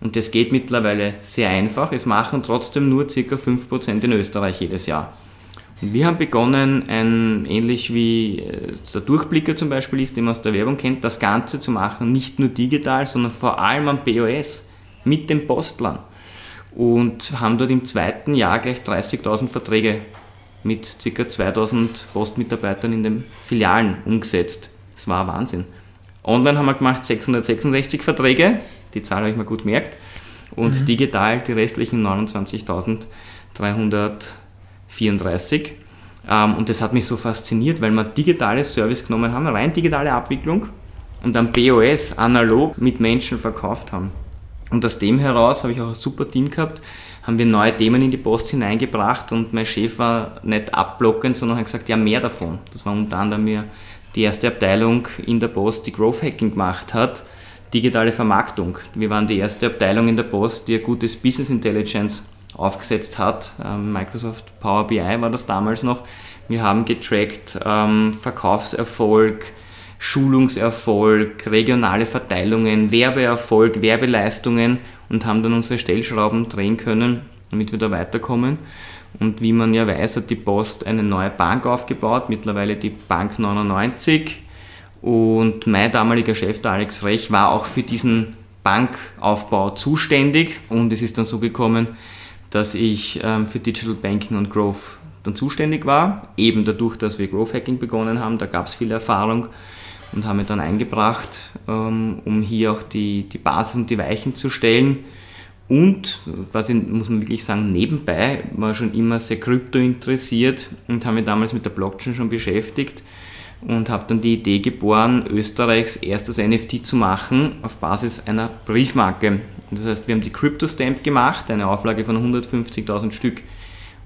Speaker 3: Und das geht mittlerweile sehr einfach. Es machen trotzdem nur ca. 5% in Österreich jedes Jahr. Wir haben begonnen, ein, ähnlich wie äh, der Durchblicker zum Beispiel ist, den man aus der Werbung kennt, das Ganze zu machen, nicht nur digital, sondern vor allem am POS mit dem Postlern. Und haben dort im zweiten Jahr gleich 30.000 Verträge mit ca. 2.000 Postmitarbeitern in den Filialen umgesetzt. Das war Wahnsinn. Online haben wir gemacht 666 Verträge, die Zahl habe ich mir gut gemerkt, und mhm. digital die restlichen 29.300 34. Ähm, und das hat mich so fasziniert, weil wir digitales Service genommen haben, rein digitale Abwicklung und dann POS analog mit Menschen verkauft haben. Und aus dem heraus habe ich auch ein super Team gehabt, haben wir neue Themen in die Post hineingebracht und mein Chef war nicht abblockend, sondern hat gesagt, ja mehr davon. Das war unter anderem die erste Abteilung in der Post, die Growth Hacking gemacht hat, digitale Vermarktung. Wir waren die erste Abteilung in der Post, die ein gutes Business Intelligence aufgesetzt hat. Ähm, Microsoft Power BI war das damals noch. Wir haben getrackt ähm, Verkaufserfolg, Schulungserfolg, regionale Verteilungen, Werbeerfolg, Werbeleistungen und haben dann unsere Stellschrauben drehen können, damit wir da weiterkommen. Und wie man ja weiß, hat die Post eine neue Bank aufgebaut, mittlerweile die Bank 99. Und mein damaliger Chef, der Alex Frech, war auch für diesen Bankaufbau zuständig. Und es ist dann so gekommen, dass ich ähm, für Digital Banking und Growth dann zuständig war. Eben dadurch, dass wir Growth Hacking begonnen haben, da gab es viel Erfahrung und haben mich dann eingebracht, ähm, um hier auch die, die Basis und die Weichen zu stellen. Und, was ich, muss man wirklich sagen, nebenbei war schon immer sehr krypto interessiert und habe mich damals mit der Blockchain schon beschäftigt und habe dann die Idee geboren, Österreichs erstes NFT zu machen auf Basis einer Briefmarke. Das heißt, wir haben die Crypto Stamp gemacht, eine Auflage von 150.000 Stück.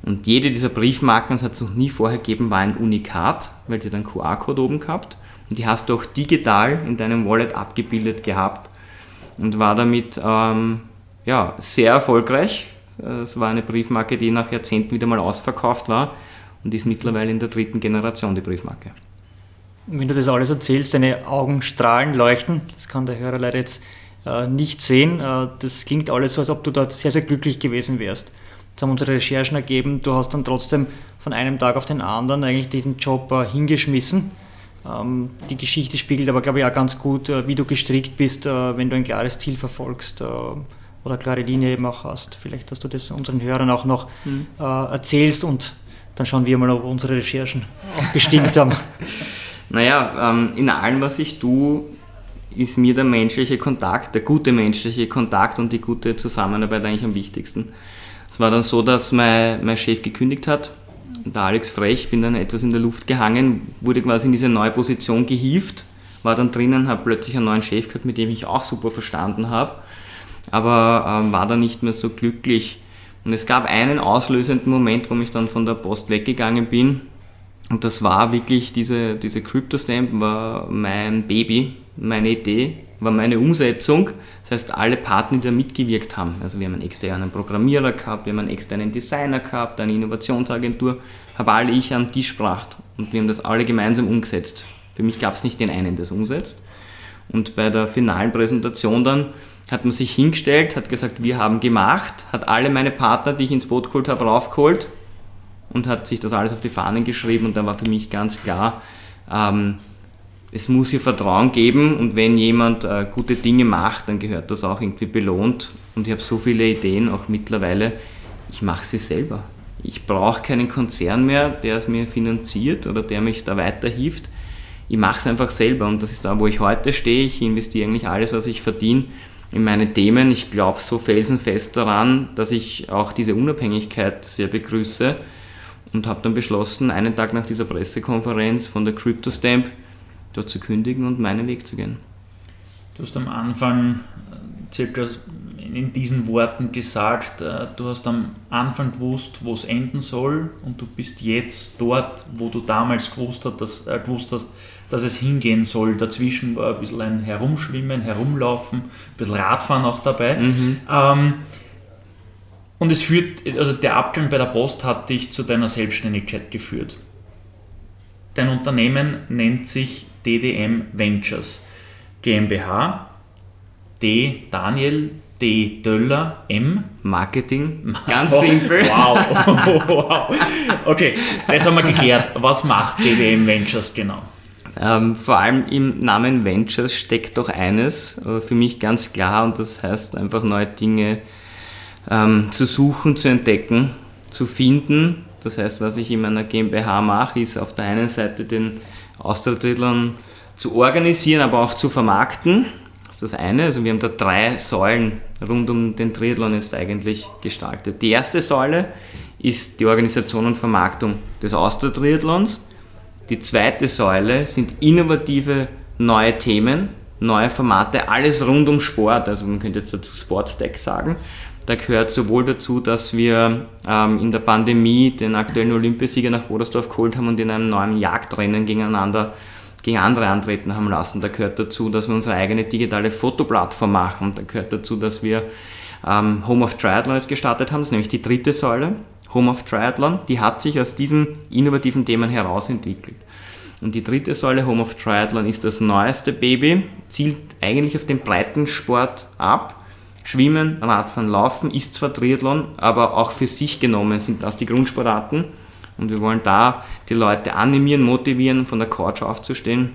Speaker 3: Und jede dieser Briefmarken, das hat es noch nie vorher gegeben, war ein Unikat, weil die dann QR-Code oben gehabt. Und die hast du auch digital in deinem Wallet abgebildet gehabt und war damit ähm, ja, sehr erfolgreich. Es war eine Briefmarke, die nach Jahrzehnten wieder mal ausverkauft war und ist mittlerweile in der dritten Generation die Briefmarke.
Speaker 4: Wenn du das alles erzählst, deine Augen strahlen, leuchten, das kann der Hörer leider jetzt äh, nicht sehen. Äh, das klingt alles so, als ob du dort sehr, sehr glücklich gewesen wärst. Jetzt haben unsere Recherchen ergeben, du hast dann trotzdem von einem Tag auf den anderen eigentlich den Job äh, hingeschmissen. Ähm, die Geschichte spiegelt aber, glaube ich, auch ganz gut, wie du gestrickt bist, wenn du ein klares Ziel verfolgst oder eine klare Linie eben auch hast. Vielleicht, dass du das unseren Hörern auch noch mhm. erzählst und dann schauen wir mal, ob unsere Recherchen auch gestimmt haben.
Speaker 3: Naja, ähm, in allem, was ich tue, ist mir der menschliche Kontakt, der gute menschliche Kontakt und die gute Zusammenarbeit eigentlich am wichtigsten. Es war dann so, dass mein, mein Chef gekündigt hat, der Alex Frech, bin dann etwas in der Luft gehangen, wurde quasi in diese neue Position gehievt, war dann drinnen, habe plötzlich einen neuen Chef gehabt, mit dem ich auch super verstanden habe, aber ähm, war dann nicht mehr so glücklich. Und es gab einen auslösenden Moment, wo ich dann von der Post weggegangen bin Und das war wirklich, diese, diese CryptoStamp war mein Baby, meine Idee, war meine Umsetzung. Das heißt, alle Partner, die da mitgewirkt haben, also wir haben einen externen Programmierer gehabt, wir haben einen externen Designer gehabt, eine Innovationsagentur, habe alle ich am Tisch gebracht und wir haben das alle gemeinsam umgesetzt. Für mich gab es nicht den einen, der es umsetzt. Und bei der finalen Präsentation dann hat man sich hingestellt, hat gesagt, wir haben gemacht, hat alle meine Partner, die ich ins Boot geholt habe, raufgeholt und hat sich das alles auf die Fahnen geschrieben und da war für mich ganz klar, ähm, es muss hier Vertrauen geben und wenn jemand äh, gute Dinge macht, dann gehört das auch irgendwie belohnt und ich habe so viele Ideen auch mittlerweile, ich mache sie selber. Ich brauche keinen Konzern mehr, der es mir finanziert oder der mich da weiterhilft. Ich mache es einfach selber und das ist da, wo ich heute stehe. Ich investiere eigentlich alles, was ich verdiene, in meine Themen. Ich glaube so felsenfest daran, dass ich auch diese Unabhängigkeit sehr begrüße und habe dann beschlossen, einen Tag nach dieser Pressekonferenz von der CryptoStamp dort zu kündigen und meinen Weg zu gehen.
Speaker 2: Du hast am Anfang äh, circa in diesen Worten gesagt, äh, du hast am Anfang gewusst, wo es enden soll und du bist jetzt dort, wo du damals gewusst, hast, dass, äh, gewusst hast, dass es hingehen soll. Dazwischen war ein bisschen ein Herumschwimmen, Herumlaufen, ein bisschen Radfahren auch dabei. Mhm. Ähm, und es führt, also der Abgang bei der Post hat dich zu deiner Selbstständigkeit geführt. Dein Unternehmen nennt sich DDM Ventures GmbH. D. Daniel, D. Döller, M.
Speaker 3: Marketing. Ganz oh, simpel.
Speaker 2: Wow. wow. Okay, das haben wir geklärt. Was macht DDM Ventures genau?
Speaker 3: Ähm, vor allem im Namen Ventures steckt doch eines, äh, für mich ganz klar, und das heißt einfach neue Dinge ähm, zu suchen, zu entdecken, zu finden. Das heißt, was ich in meiner GmbH mache, ist auf der einen Seite den Austria-Triathlon zu organisieren, aber auch zu vermarkten. Das ist das eine. Also wir haben da drei Säulen rund um den Triathlon jetzt eigentlich gestaltet. Die erste Säule ist die Organisation und Vermarktung des Austria-Triathlons. Die zweite Säule sind innovative neue Themen, neue Formate, alles rund um Sport. Also man könnte jetzt dazu Sportstack sagen. Da gehört sowohl dazu, dass wir ähm, in der Pandemie den aktuellen Olympiasieger nach Bodersdorf geholt haben und in einem neuen Jagdrennen gegeneinander gegen andere antreten haben lassen. Da gehört dazu, dass wir unsere eigene digitale Fotoplattform machen. Da gehört dazu, dass wir ähm, Home of Triathlon jetzt gestartet haben. Das ist nämlich die dritte Säule. Home of Triathlon, die hat sich aus diesen innovativen Themen herausentwickelt. Und die dritte Säule, Home of Triathlon, ist das neueste Baby, zielt eigentlich auf den Breitensport ab Schwimmen, Radfahren, Laufen ist zwar Triathlon, aber auch für sich genommen sind das die Grundsportarten. Und wir wollen da die Leute animieren, motivieren, von der Couch aufzustehen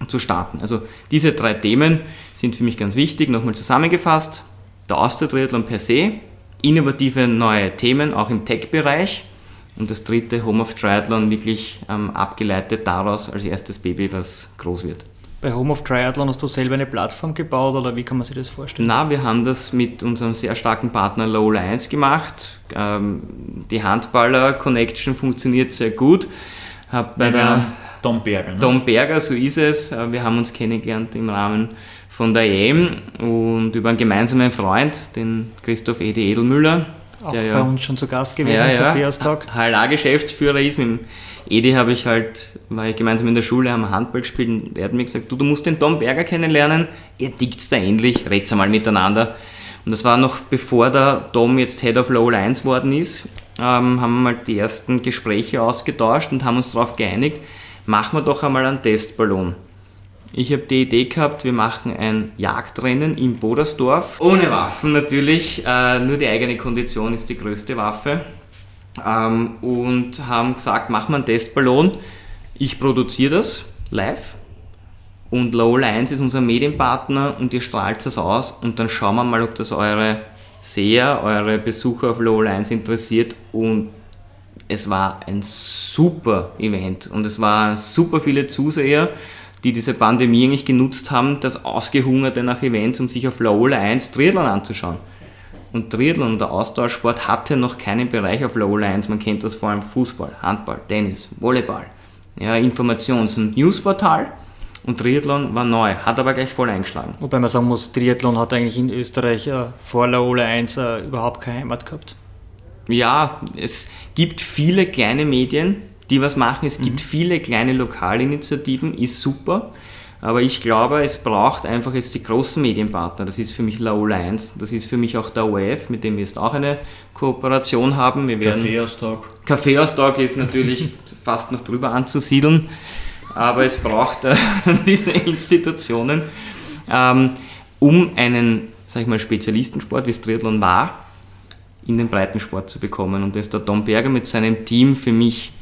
Speaker 3: und zu starten. Also diese drei Themen sind für mich ganz wichtig. Nochmal zusammengefasst, der Austria-Triathlon per se, innovative neue Themen, auch im Tech-Bereich. Und das dritte, Home of Triathlon, wirklich ähm, abgeleitet daraus als erstes Baby, was groß wird.
Speaker 4: Bei Home of Triathlon hast du selber eine Plattform gebaut oder wie kann man sich das vorstellen?
Speaker 3: Na, wir haben das mit unserem sehr starken Partner Low Lines gemacht. Ähm, die Handballer-Connection funktioniert sehr gut.
Speaker 2: Hab bei der Tom Berger. Ne?
Speaker 3: Tom Berger, so ist es. Äh, wir haben uns kennengelernt im Rahmen von der EM und über einen gemeinsamen Freund, den Christoph Edi Edelmüller.
Speaker 4: Auch der bei ja, uns schon zu Gast gewesen
Speaker 3: ja, im Kaffeeaustausch. HLA-Geschäftsführer ist mit dem Edi habe ich halt, war ich gemeinsam in der Schule, haben Handball gespielt und er hat mir gesagt, du, du musst den Tom Berger kennenlernen, ihr tickt da endlich, red's einmal miteinander. Und das war noch bevor der Tom jetzt Head of Low Lines worden ist, ähm, haben wir mal die ersten Gespräche ausgetauscht und haben uns darauf geeinigt, machen wir doch einmal einen Testballon. Ich habe die Idee gehabt, wir machen ein Jagdrennen in Bodersdorf. Ohne Waffen natürlich, äh, nur die eigene Kondition ist die größte Waffe. Ähm, und haben gesagt, machen wir einen Testballon. Ich produziere das live. Und Low Lines ist unser Medienpartner und ihr strahlt das aus. Und dann schauen wir mal, ob das eure Seher, eure Besucher auf Low Lines interessiert. Und es war ein super Event. Und es waren super viele Zuseher, die diese Pandemie eigentlich genutzt haben, das Ausgehungerte nach Events, um sich auf Low Lines Triathlon anzuschauen. Und Triathlon, der Austauschsport, hatte noch keinen Bereich auf Low Lines. Man kennt das vor allem Fußball, Handball, Tennis, Volleyball. Ja, Informations- und Newsportal. Und Triathlon war neu, hat aber gleich voll eingeschlagen.
Speaker 4: Wobei man sagen muss, Triathlon hat eigentlich in Österreich äh, vor Low 1 äh, überhaupt keine Heimat gehabt.
Speaker 3: Ja, es gibt viele kleine Medien, die was machen. Es gibt mhm. viele kleine Lokalinitiativen, ist super. Aber ich glaube, es braucht einfach jetzt die großen Medienpartner. Das ist für mich Laola 1, das ist für mich auch der ORF, mit dem wir jetzt auch eine Kooperation haben. Wir werden
Speaker 2: Kaffeeaustag.
Speaker 3: Kaffeeaustag ist natürlich fast noch drüber anzusiedeln, aber es braucht äh, diese Institutionen, ähm, um einen, sag ich mal, Spezialistensport, wie es Triathlon war, in den Breitensport zu bekommen. Und da ist der Tom Berger mit seinem Team für mich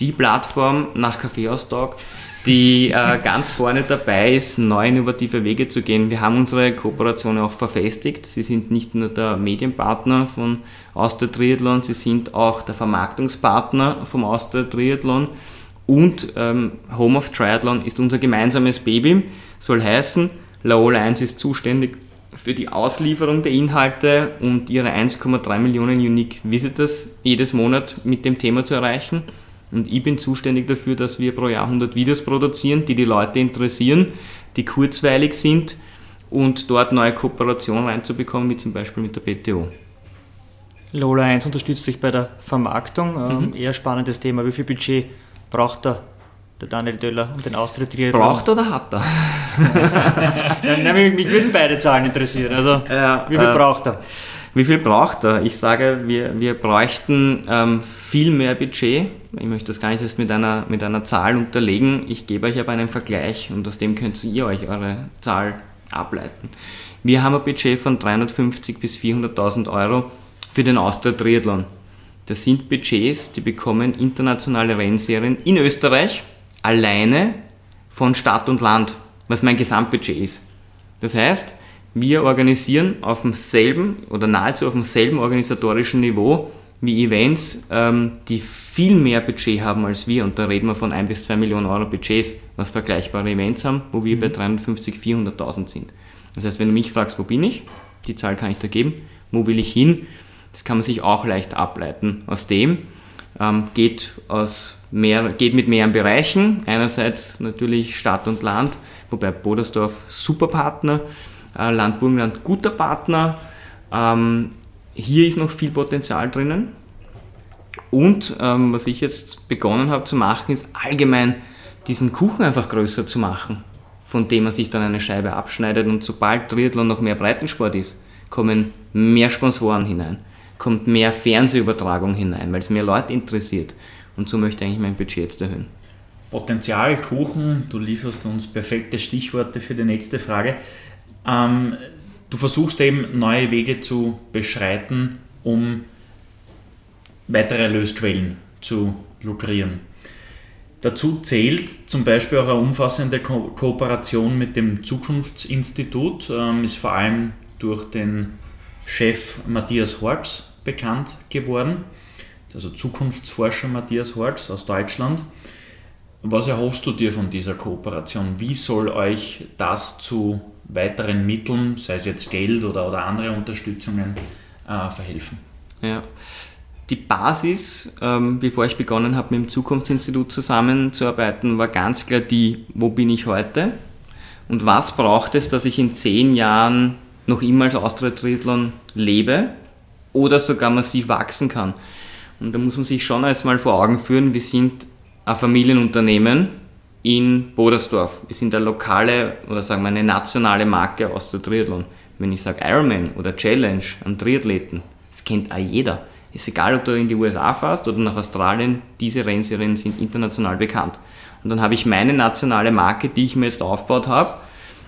Speaker 3: die Plattform nach Kaffeeaustag, die äh, ganz vorne dabei ist, neue innovative Wege zu gehen. Wir haben unsere Kooperation auch verfestigt. Sie sind nicht nur der Medienpartner von Auster Triathlon, sie sind auch der Vermarktungspartner vom Auster Triathlon und ähm, Home of Triathlon ist unser gemeinsames Baby. Soll heißen, Laola 1 ist zuständig für die Auslieferung der Inhalte und ihre 1,3 Millionen Unique Visitors jedes Monat mit dem Thema zu erreichen. Und ich bin zuständig dafür, dass wir pro Jahr 100 Videos produzieren, die die Leute interessieren, die kurzweilig sind und dort neue Kooperationen reinzubekommen, wie zum Beispiel mit der BTO.
Speaker 4: Lola 1 unterstützt sich bei der Vermarktung. Ähm, mhm. Eher spannendes Thema. Wie viel Budget braucht der, der Daniel Döller und den Austritt
Speaker 3: Braucht oder hat er?
Speaker 4: ja, nein, mich, würden beide Zahlen interessieren. Also, ja, wie viel äh, braucht er?
Speaker 3: Wie viel braucht er? Ich sage, wir, wir bräuchten ähm, viel mehr Budget. Ich möchte das nicht erst mit einer, mit einer Zahl unterlegen. Ich gebe euch aber einen Vergleich und aus dem könnt ihr euch eure Zahl ableiten. Wir haben ein Budget von 350.000 bis 400.000 Euro für den Austria Triathlon. Das sind Budgets, die bekommen internationale Rennserien in Österreich alleine von Stadt und Land, was mein Gesamtbudget ist. Das heißt, wir organisieren auf demselben oder nahezu auf demselben organisatorischen Niveau wie Events, ähm, die viel mehr Budget haben als wir. Und da reden wir von 1 bis 2 Millionen Euro Budgets, was vergleichbare Events haben, wo wir mhm. bei 350, 400.000 sind. Das heißt, wenn du mich fragst, wo bin ich, die Zahl kann ich da geben, wo will ich hin, das kann man sich auch leicht ableiten. Aus dem ähm, geht, aus mehr, geht mit mehreren Bereichen. Einerseits natürlich Stadt und Land, wobei Bodersdorf super Partner äh, Land Burgenland guter Partner. Ähm, hier ist noch viel Potenzial drinnen. Und ähm, was ich jetzt begonnen habe zu machen, ist allgemein diesen Kuchen einfach größer zu machen, von dem man sich dann eine Scheibe abschneidet. Und sobald Triathlon noch mehr Breitensport ist, kommen mehr Sponsoren hinein, kommt mehr Fernsehübertragung hinein, weil es mehr Leute interessiert. Und so möchte ich eigentlich mein Budget jetzt erhöhen.
Speaker 2: Potenzial, Kuchen, du lieferst uns perfekte Stichworte für die nächste Frage. Ähm, du versuchst eben neue Wege zu beschreiten, um weitere Erlösquellen zu lukrieren. Dazu zählt zum Beispiel auch eine umfassende Ko Kooperation mit dem Zukunftsinstitut, ähm, ist vor allem durch den Chef Matthias Horks bekannt geworden, also Zukunftsforscher Matthias Horks aus Deutschland. Was erhoffst du dir von dieser Kooperation? Wie soll euch das zu weiteren Mitteln, sei es jetzt Geld oder, oder andere Unterstützungen, äh, verhelfen.
Speaker 3: Ja. Die Basis, ähm, bevor ich begonnen habe, mit dem Zukunftsinstitut zusammenzuarbeiten, war ganz klar die, wo bin ich heute und was braucht es, dass ich in zehn Jahren noch immer als Austria Triathlon lebe oder sogar massiv wachsen kann. Und da muss man sich schon erstmal vor Augen führen, wir sind ein Familienunternehmen, in Bodersdorf. Wir sind eine lokale oder sagen wir eine nationale Marke aus der Triathlon. Wenn ich sage Ironman oder Challenge an Triathleten, das kennt auch jeder. Ist egal, ob du in die USA fährst oder nach Australien, diese Rennserien sind international bekannt. Und dann habe ich meine nationale Marke, die ich mir jetzt aufgebaut habe,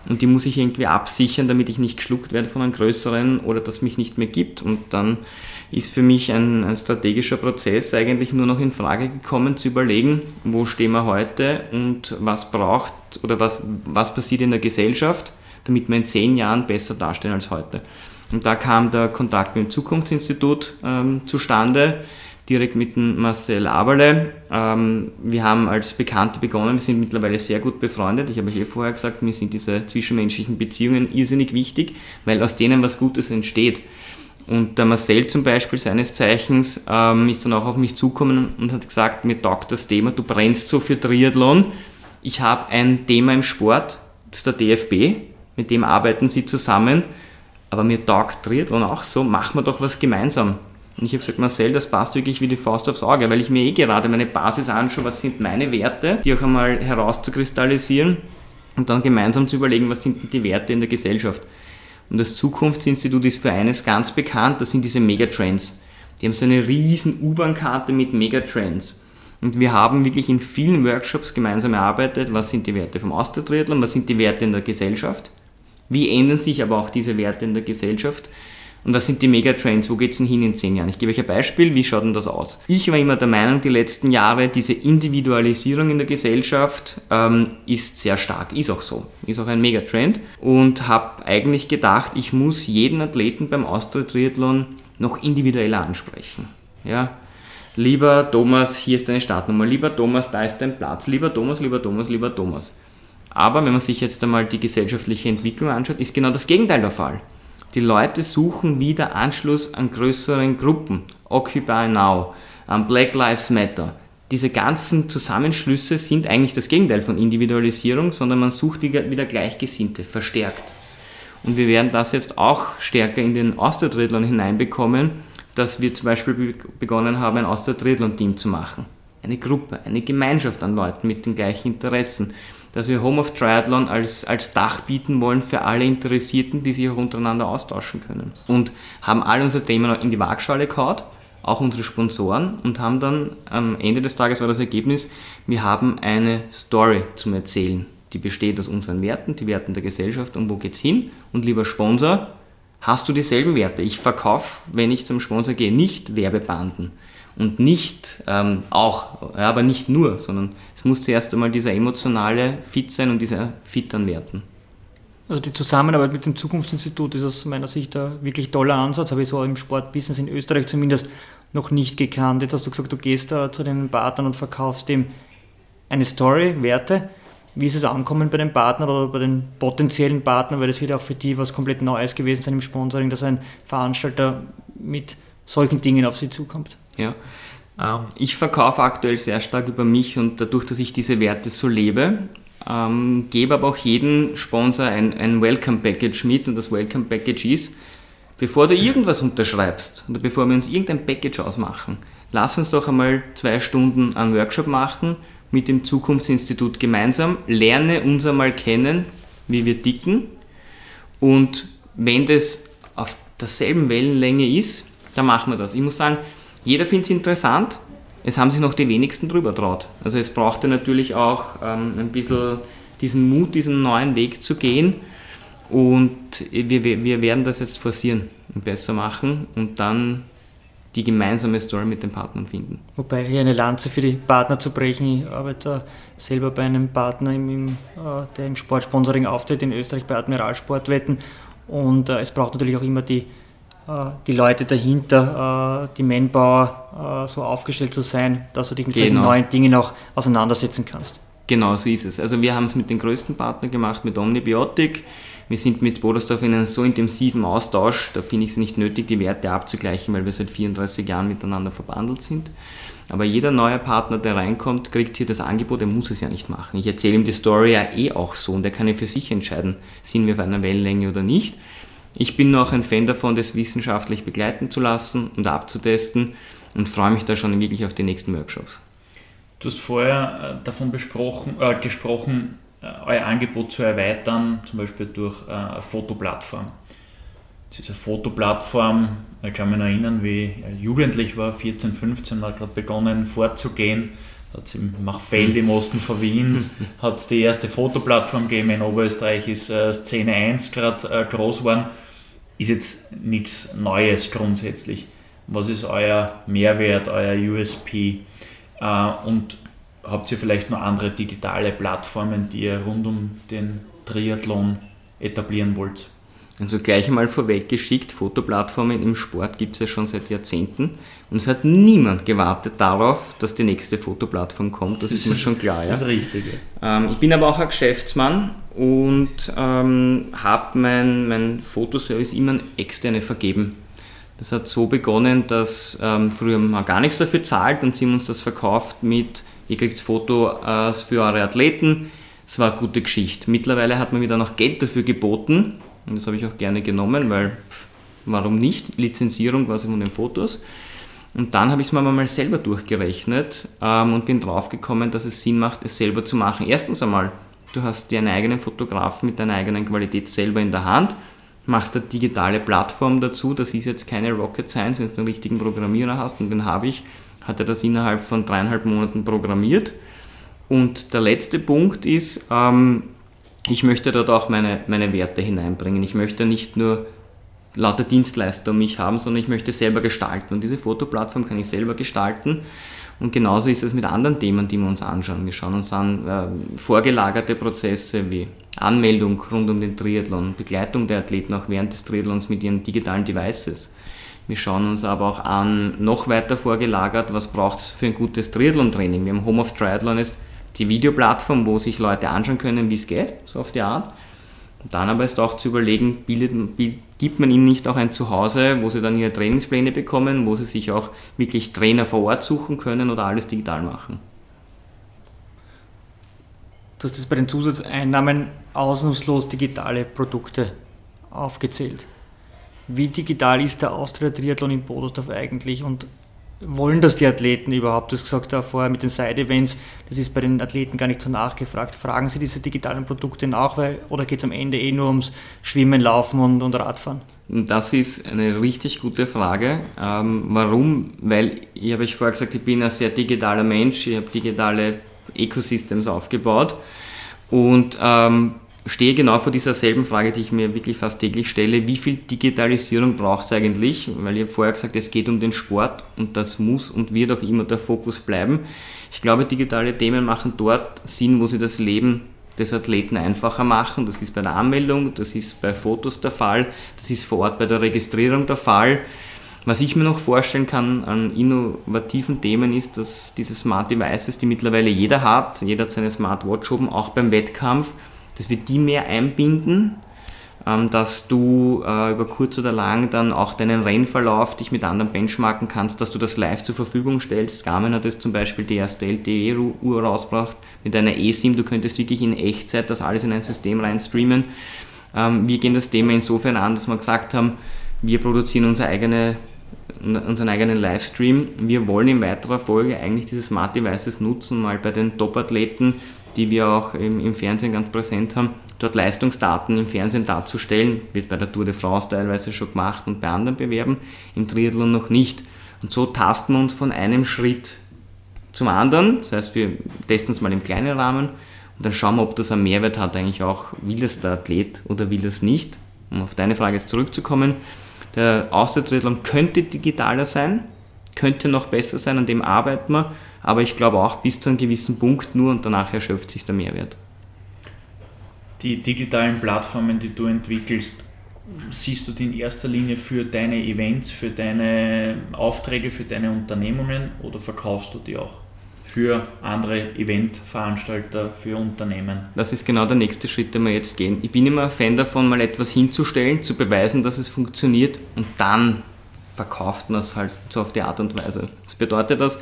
Speaker 3: und die muss ich irgendwie absichern, damit ich nicht geschluckt werde von einem größeren oder das mich nicht mehr gibt. Und dann ist für mich ein, ein, strategischer Prozess eigentlich nur noch in Frage gekommen, zu überlegen, wo stehen wir heute und was braucht oder was, was passiert in der Gesellschaft, damit wir in zehn Jahren besser dastehen als heute. Und da kam der Kontakt mit dem Zukunftsinstitut ähm, zustande, direkt mit dem Marcel Aberle. Ähm, wir haben als Bekannte begonnen, wir sind mittlerweile sehr gut befreundet. Ich habe euch eh vorher gesagt, mir sind diese zwischenmenschlichen Beziehungen irrsinnig wichtig, weil aus denen was Gutes entsteht. Und der Marcel zum Beispiel seines Zeichens ähm, ist dann auch auf mich zugekommen und hat gesagt, mir taugt das Thema, du brennst so für Triathlon. Ich habe ein Thema im Sport, das ist der DFB, mit dem arbeiten sie zusammen, aber mir taugt Triathlon auch so, machen wir doch was gemeinsam. Und ich habe gesagt, Marcel, das passt wirklich wie die Faust aufs Auge, weil ich mir eh gerade meine Basis anschaue, was sind meine Werte, die auch einmal herauszukristallisieren und dann gemeinsam zu überlegen, was sind die Werte in der Gesellschaft. Und das Zukunftsinstitut ist für eines ganz bekannt, das sind diese Megatrends. Die haben so eine riesen U-Bahn-Karte mit Megatrends. Und wir haben wirklich in vielen Workshops gemeinsam erarbeitet, was sind die Werte vom Austria-Triathlon, was sind die Werte in der Gesellschaft, wie ändern sich aber auch diese Werte in der Gesellschaft und was sind die Megatrends, wo geht es denn hin in zehn Jahren? Ich gebe euch ein Beispiel, wie schaut denn das aus? Ich war immer der Meinung, die letzten Jahre, diese Individualisierung in der Gesellschaft ähm, ist sehr stark, ist auch so, ist auch ein Megatrend und habe eigentlich gedacht, ich muss jeden Athleten beim Austria-Triathlon noch individueller ansprechen. Ja, lieber Thomas, hier ist deine Startnummer, lieber Thomas, da ist dein Platz, lieber Thomas, lieber Thomas, lieber Thomas. Aber wenn man sich jetzt einmal die gesellschaftliche Entwicklung anschaut, ist genau das Gegenteil der Fall. Die Leute suchen wieder Anschluss an größeren Gruppen, Occupy Now, Black Lives Matter. Diese ganzen Zusammenschlüsse sind eigentlich das Gegenteil von Individualisierung, sondern man sucht wieder, Gleichgesinnte, verstärkt. Und wir werden das jetzt auch stärker in den Austria-Triathlon hineinbekommen, dass wir zum Beispiel begonnen haben, ein Austria-Triathlon-Team zu machen. Eine Gruppe, eine Gemeinschaft an Leuten mit den gleichen Interessen. Dass wir Home of Triathlon als, als Dach bieten wollen für alle Interessierten, die sich auch untereinander austauschen können. Und haben all unsere Themen in die Waagschale gehauen, auch unsere Sponsoren, und haben dann am Ende des Tages war das Ergebnis, wir haben eine Story zum Erzählen die besteht aus unseren Werten, die Werten der Gesellschaft und wo geht's hin? Und lieber Sponsor, hast du dieselben Werte? Ich verkaufe, wenn ich zum Sponsor gehe, nicht Werbebanden und nicht ähm, auch, aber nicht nur, sondern es muss zuerst einmal dieser emotionale Fit sein und dieser Fit an Werten.
Speaker 4: Also die Zusammenarbeit mit dem Zukunftsinstitut ist aus meiner Sicht ein wirklich toller Ansatz, habe ich so im Sportbusiness in Österreich zumindest noch nicht gekannt. Jetzt hast du gesagt, du gehst da zu den Partnern und verkaufst ihm eine Story, Werte wie ist es ankommen bei den Partnern oder bei den potenziellen Partnern, weil das wird auch für die was komplett Neues gewesen sein im Sponsoring, dass ein Veranstalter mit solchen Dingen auf sie zukommt.
Speaker 3: Ja. Ähm, ich verkaufe aktuell sehr stark über mich und dadurch, dass ich diese Werte so lebe, ähm, gebe aber auch jedem Sponsor ein, ein Welcome Package mit und das Welcome Package ist, bevor du irgendwas unterschreibst oder bevor wir uns irgendein Package ausmachen, lass uns doch einmal zwei Stunden einen Workshop machen, mit dem Zukunftsinstitut gemeinsam, lerne uns einmal kennen, wie wir dicken und wenn das auf derselben Wellenlänge ist, dann machen wir das. Ich muss sagen, jeder findet es interessant, es haben sich noch die wenigsten drüber traut. Also es brauchte natürlich auch ähm, ein bisschen diesen Mut, diesen neuen Weg zu gehen und wir, wir werden das jetzt forcieren und besser machen und dann die gemeinsame Story mit den Partnern finden.
Speaker 4: Wobei hier eine Lanze für die Partner zu brechen, ich arbeite selber bei einem Partner, im, im, äh, der im Sportsponsoring auftritt, in Österreich bei Admiralsportwetten und äh, es braucht natürlich auch immer die, die Leute dahinter, die Manpower, so aufgestellt zu sein, dass du dich mit genau. solchen neuen Dingen auch auseinandersetzen kannst.
Speaker 3: Genau so ist es. Also wir haben es mit den größten Partnern gemacht, mit Omnibiotic, wir sind mit Bodersdorf in einem so intensiven Austausch, da finde ich es nicht nötig, die Werte abzugleichen, weil wir seit 34 Jahren miteinander verbandelt sind. Aber jeder neue Partner, der reinkommt, kriegt hier das Angebot, er muss es ja nicht machen. Ich erzähle ihm die Story ja eh auch so und er kann ja für sich entscheiden, sind wir auf einer Wellenlänge oder nicht. Ich bin noch ein Fan davon, das wissenschaftlich begleiten zu lassen und abzutesten und freue mich da schon wirklich auf die nächsten Workshops.
Speaker 2: Du hast vorher äh, davon besprochen, äh, gesprochen, äh, euer Angebot zu erweitern, zum Beispiel durch äh, eine Fotoplattform. Diese Fotoplattform, ich kann mich erinnern, wie ich jugendlich war, 14, 15, war gerade begonnen vorzugehen. Hat es im Machfeld im Osten von Wien hat es die erste Fotoplattform gegeben. In Oberösterreich ist äh, Szene 1 gerade groß geworden. Ist jetzt nichts Neues grundsätzlich. Was ist euer Mehrwert, euer USP? und habt ihr vielleicht noch andere digitale Plattformen, die ihr rund um den Triathlon etablieren wollt?
Speaker 3: Also gleich einmal vorweggeschickt, Fotoplattformen im Sport gibt es ja schon seit Jahrzehnten und es hat niemand gewartet darauf, dass die nächste Fotoplattform kommt, das, das ist mir schon klar. Ja?
Speaker 2: Das Richtige.
Speaker 3: Ähm, ich bin aber auch ein Geschäftsmann und ähm, habe mein, mein Fotoservice immer an Externe vergeben. Das hat so begonnen, dass ähm, früher man gar nichts dafür zahlt und sie haben uns das verkauft mit ihr kriegt Foto äh, für eure Athleten. Es war eine gute Geschichte. Mittlerweile hat man wieder noch Geld dafür geboten und das habe ich auch gerne genommen, weil pff, warum nicht? Lizenzierung quasi von den Fotos. Und dann habe ich es mir mal selber durchgerechnet ähm, und bin draufgekommen, dass es Sinn macht, es selber zu machen. Erstens einmal, du hast deinen eigenen Fotografen mit deiner eigenen Qualität selber in der Hand, machst eine digitale Plattform dazu. Das ist jetzt keine Rocket Science, wenn du einen richtigen Programmierer hast und den habe ich, hat er das innerhalb von dreieinhalb Monaten programmiert. Und der letzte Punkt ist, ähm, ich möchte dort auch meine, meine Werte hineinbringen. Ich möchte nicht nur lauter Dienstleister um mich haben, sondern ich möchte selber gestalten. Und diese Fotoplattform kann ich selber gestalten. Und genauso ist es mit anderen Themen, die wir uns anschauen. Wir schauen uns an äh, vorgelagerte Prozesse wie Anmeldung rund um den Triathlon, Begleitung der Athleten auch während des Triathlons mit ihren digitalen Devices. Wir schauen uns aber auch an, noch weiter vorgelagert, was braucht es für ein gutes Triathlon-Training. Wir haben Home of Triathlon ist die Videoplattform, wo sich Leute anschauen können, wie es geht, so auf die Art. Dann aber ist auch zu überlegen, bildet, gibt man ihnen nicht auch ein Zuhause, wo sie dann ihre Trainingspläne bekommen, wo sie sich auch wirklich Trainer vor Ort suchen können oder alles digital machen.
Speaker 4: Du hast jetzt bei den Zusatzeinnahmen ausnahmslos digitale Produkte aufgezählt. Wie digital ist der Austria Triathlon in Bodosdorf eigentlich und wollen das die Athleten überhaupt? Du hast gesagt da vorher mit den Side-Events, das ist bei den Athleten gar nicht so nachgefragt. Fragen sie diese digitalen Produkte nach weil, oder geht es am Ende eh nur ums Schwimmen, Laufen und, und Radfahren?
Speaker 3: Das ist eine richtig gute Frage. Ähm, warum? Weil, ich habe ich vorher gesagt, ich bin ein sehr digitaler Mensch, ich habe digitale Ecosystems aufgebaut und ähm, stehe genau vor dieser selben Frage, die ich mir wirklich fast täglich stelle. Wie viel Digitalisierung braucht es eigentlich? Weil habe vorher gesagt, es geht um den Sport und das muss und wird auch immer der Fokus bleiben. Ich glaube, digitale Themen machen dort Sinn, wo sie das Leben des Athleten einfacher machen. Das ist bei der Anmeldung, das ist bei Fotos der Fall, das ist vor Ort bei der Registrierung der Fall. Was ich mir noch vorstellen kann an innovativen Themen ist, dass diese Smart Devices, die mittlerweile jeder hat, jeder hat seine Smartwatch oben, auch beim Wettkampf, dass wir die mehr einbinden, ähm, dass du äh, über kurz oder lang dann auch deinen Rennverlauf dich mit anderen benchmarken kannst, dass du das live zur Verfügung stellst. Garmin hat jetzt zum Beispiel die erste LTE-Uhr rausgebracht mit einer eSIM. Du könntest wirklich in Echtzeit das alles in ein System rein streamen. Ähm, wir gehen das Thema insofern an, dass wir gesagt haben, wir produzieren unsere eigene unseren eigenen Livestream. Wir wollen in weiterer Folge eigentlich diese Smart Devices nutzen, mal bei den Top-Athleten die wir auch im, im, Fernsehen ganz präsent haben, dort Leistungsdaten im Fernsehen darzustellen. Wird bei der Tour de France teilweise schon gemacht und bei anderen Bewerben, im Triathlon noch nicht. Und so tasten wir uns von einem Schritt zum anderen. Das heißt, wir testen es mal im kleinen Rahmen und dann schauen wir, ob das einen Mehrwert hat, eigentlich auch, will es der Athlet oder will es nicht. Um auf deine Frage jetzt zurückzukommen, der Austritt-Triathlon könnte digitaler sein, könnte noch besser sein, an dem arbeiten wir aber ich glaube auch bis zu einem gewissen Punkt nur und danach erschöpft sich der Mehrwert.
Speaker 2: Die digitalen Plattformen, die du entwickelst, siehst du die in erster Linie für deine Events, für deine Aufträge, für deine Unternehmungen oder verkaufst du die auch? für andere Eventveranstalter, für Unternehmen.
Speaker 3: Das ist genau der nächste Schritt, den wir jetzt gehen. Ich bin immer ein Fan davon, mal etwas hinzustellen, zu beweisen, dass es funktioniert und dann verkauft man es halt so auf die Art und Weise. Was bedeutet das?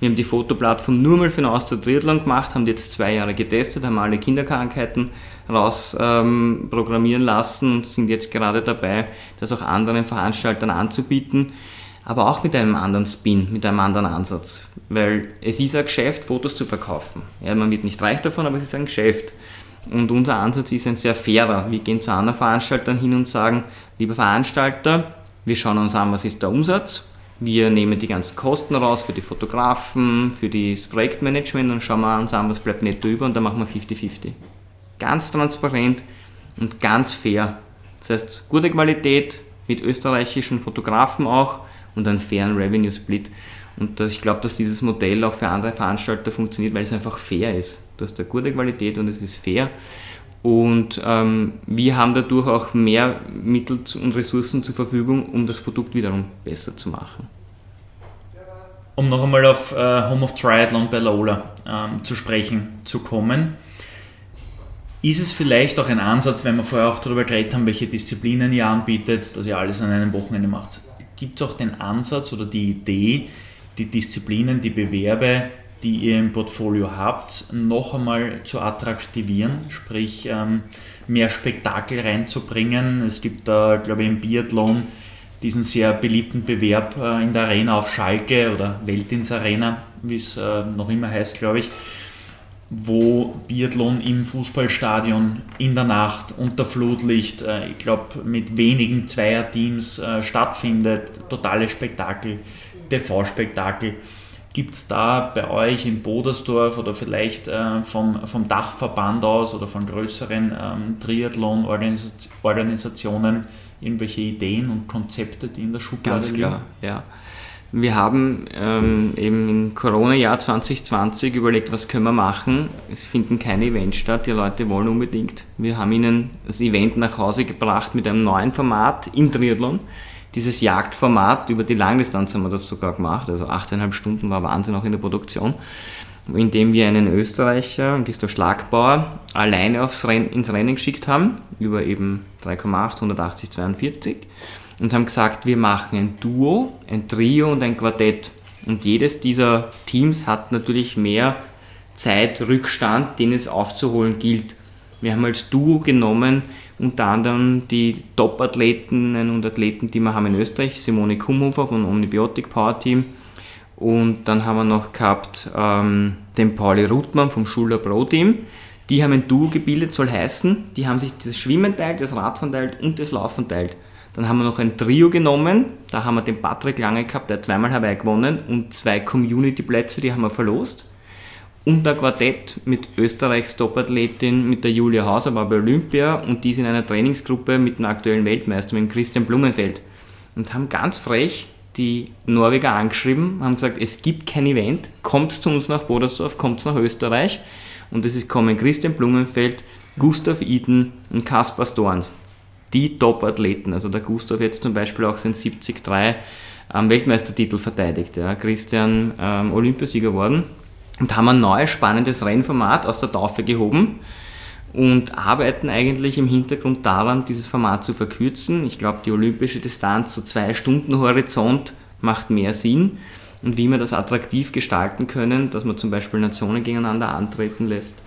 Speaker 3: Wir haben die Fotoplattform nur mal für den Austria Triathlon gemacht, haben die jetzt zwei Jahre getestet, haben alle Kinderkrankheiten raus ähm, lassen sind jetzt gerade dabei, das auch anderen Veranstaltern anzubieten, aber auch mit einem anderen Spin, mit einem anderen Ansatz. Weil es ist ein Geschäft, Fotos zu verkaufen. Ja, man wird nicht reich davon, aber es ist ein Geschäft. Und unser Ansatz ist ein sehr fairer. Wir gehen zu anderen Veranstaltern hin und sagen, lieber Veranstalter, wir schauen uns an, was ist der Umsatz, wir nehmen die ganzen Kosten raus für die Fotografen, für das Projektmanagement und schauen wir uns an, was bleibt netto über und dann machen wir 50-50. Ganz transparent und ganz fair. Das heißt, gute Qualität mit österreichischen Fotografen auch und einen fairen Revenue Split. Und ich glaube, dass dieses Modell auch für andere Veranstalter funktioniert, weil es einfach fair ist. Du hast eine gute Qualität und es ist fair. Und ähm, wir haben dadurch auch mehr Mittel und Ressourcen zur Verfügung, um das Produkt wiederum besser zu machen.
Speaker 2: Um noch einmal auf äh, Home of Triathlon bei Lola ähm, zu sprechen zu kommen, ist es vielleicht auch ein Ansatz, wenn wir vorher auch darüber geredet haben, welche Disziplinen ihr anbietet, dass ihr alles an einem Wochenende macht. Gibt es auch den Ansatz oder die Idee, die Disziplinen, die Bewerbe die ihr im Portfolio habt, noch einmal zu attraktivieren, sprich ähm, mehr Spektakel reinzubringen. Es gibt da, glaube ich, im Biathlon diesen sehr beliebten Bewerb äh, in der Arena auf Schalke oder Weltins Arena, wie es äh, noch immer heißt, glaube ich, wo Biathlon im Fußballstadion in der Nacht unter Flutlicht, äh, ich glaube mit wenigen Zweierteams stattfindet. Totales Spektakel, TV-Spektakel. Gibt es da bei euch in Bodersdorf oder vielleicht äh, vom, vom Dachverband aus oder von größeren ähm, Triathlon-Organisationen irgendwelche Ideen und Konzepte, die in der Schublade
Speaker 3: Ganz klar, ja. Wir haben ähm, eben im Corona-Jahr 2020 überlegt, was können wir machen. Es finden keine Events statt, die Leute wollen unbedingt. Wir haben ihnen das Event nach Hause gebracht mit einem neuen Format im Triathlon. Dieses Jagdformat, über die Langdistanz haben wir das sogar gemacht, also 8,5 Stunden war Wahnsinn auch in der Produktion indem wir einen Österreicher, Christoph Schlagbauer, alleine aufs Renn, ins Rennen geschickt haben, über eben 3,8, 180, 42 und haben gesagt, wir machen ein Duo, ein Trio und ein Quartett. Und jedes dieser Teams hat natürlich mehr Zeitrückstand, den es aufzuholen gilt. Wir haben als Duo genommen unter anderem die Top-Athleten und Athleten, die wir haben in Österreich, Simone Kumhofer von Omnibiotic Power Team, und dann haben wir noch gehabt ähm, den Pauli Ruttmann vom Schuler Pro Team. Die haben ein Duo gebildet, soll heißen, die haben sich das Schwimmen teilt, das Radfahren teilt und das Laufen teilt. Dann haben wir noch ein Trio genommen, da haben wir den Patrick Lange gehabt, der zweimal Hawaii gewonnen und zwei Community-Plätze, die haben wir verlost. Und ein Quartett mit Österreichs Top-Athletin, mit der Julia Hauser, war bei Olympia und die ist in einer Trainingsgruppe mit dem aktuellen Weltmeister, mit Christian Blumenfeld. Und haben ganz frech die Norweger angeschrieben, haben gesagt, es gibt kein Event, kommt zu uns nach Bodersdorf, kommt nach Österreich. Und es ist kommen Christian Blumenfeld, Gustav Iden und Kaspar Storns. Die Top-Athleten. Also der Gustav jetzt zum Beispiel auch sein 73 ähm, Weltmeistertitel verteidigt. Ja. Christian ähm, Olympiasieger geworden. Und haben ein neues spannendes Rennformat aus der Taufe gehoben und arbeiten eigentlich im Hintergrund daran, dieses Format zu verkürzen. Ich glaube, die olympische Distanz zu so zwei Stunden Horizont macht mehr Sinn und wie wir das attraktiv gestalten können, dass man zum Beispiel Nationen gegeneinander antreten lässt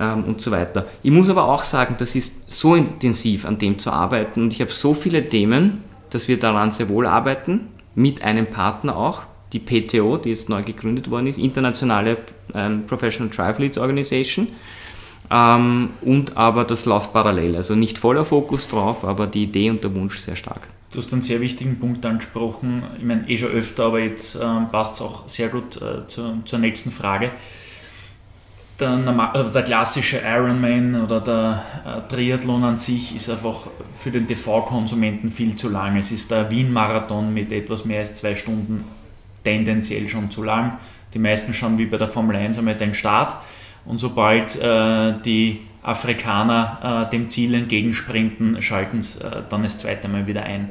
Speaker 3: ähm, und so weiter. Ich muss aber auch sagen, das ist so intensiv an dem zu arbeiten und ich habe so viele Themen, dass wir daran sehr wohl arbeiten, mit einem Partner auch, die PTO, die jetzt neu gegründet worden ist, Internationale ähm, Professional Triathletes Organization ähm, und aber das läuft parallel. Also nicht voller Fokus drauf, aber die Idee und der Wunsch sehr stark.
Speaker 2: Du hast einen sehr wichtigen Punkt angesprochen, ich meine eh schon öfter, aber jetzt ähm, passt es auch sehr gut äh, zur, zur nächsten Frage. Der, also der, klassische Ironman oder der äh, Triathlon an sich ist einfach für den TV-Konsumenten viel zu lang. Es ist der Wien-Marathon mit etwas mehr als zwei Stunden tendenziell schon zu lang. Die meisten schauen wie bei der Formel 1 einmal den Start und sobald äh, die Afrikaner äh, dem Ziel entgegensprinten, schalten sie äh, dann das zweite Mal wieder ein.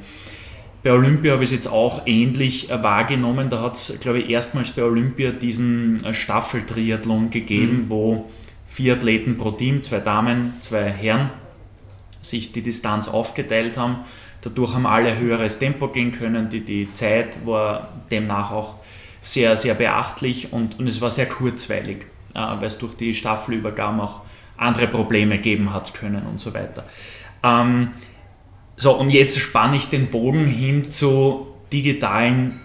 Speaker 2: Bei Olympia habe ich es jetzt auch ähnlich äh, wahrgenommen. Da hat es, glaube ich, erstmals bei Olympia diesen äh, Staffeltriathlon gegeben, mhm. wo vier Athleten pro Team, zwei Damen, zwei Herren, sich die Distanz aufgeteilt haben. Dadurch haben alle höheres Tempo gehen können. Die, die Zeit war demnach auch sehr, sehr beachtlich und, und es war sehr kurzweilig. Äh, weil es durch die Staffelübergaben auch andere Probleme geben hat können und so weiter. Ähm, so, und jetzt spanne ich den Bogen hin zu digitalen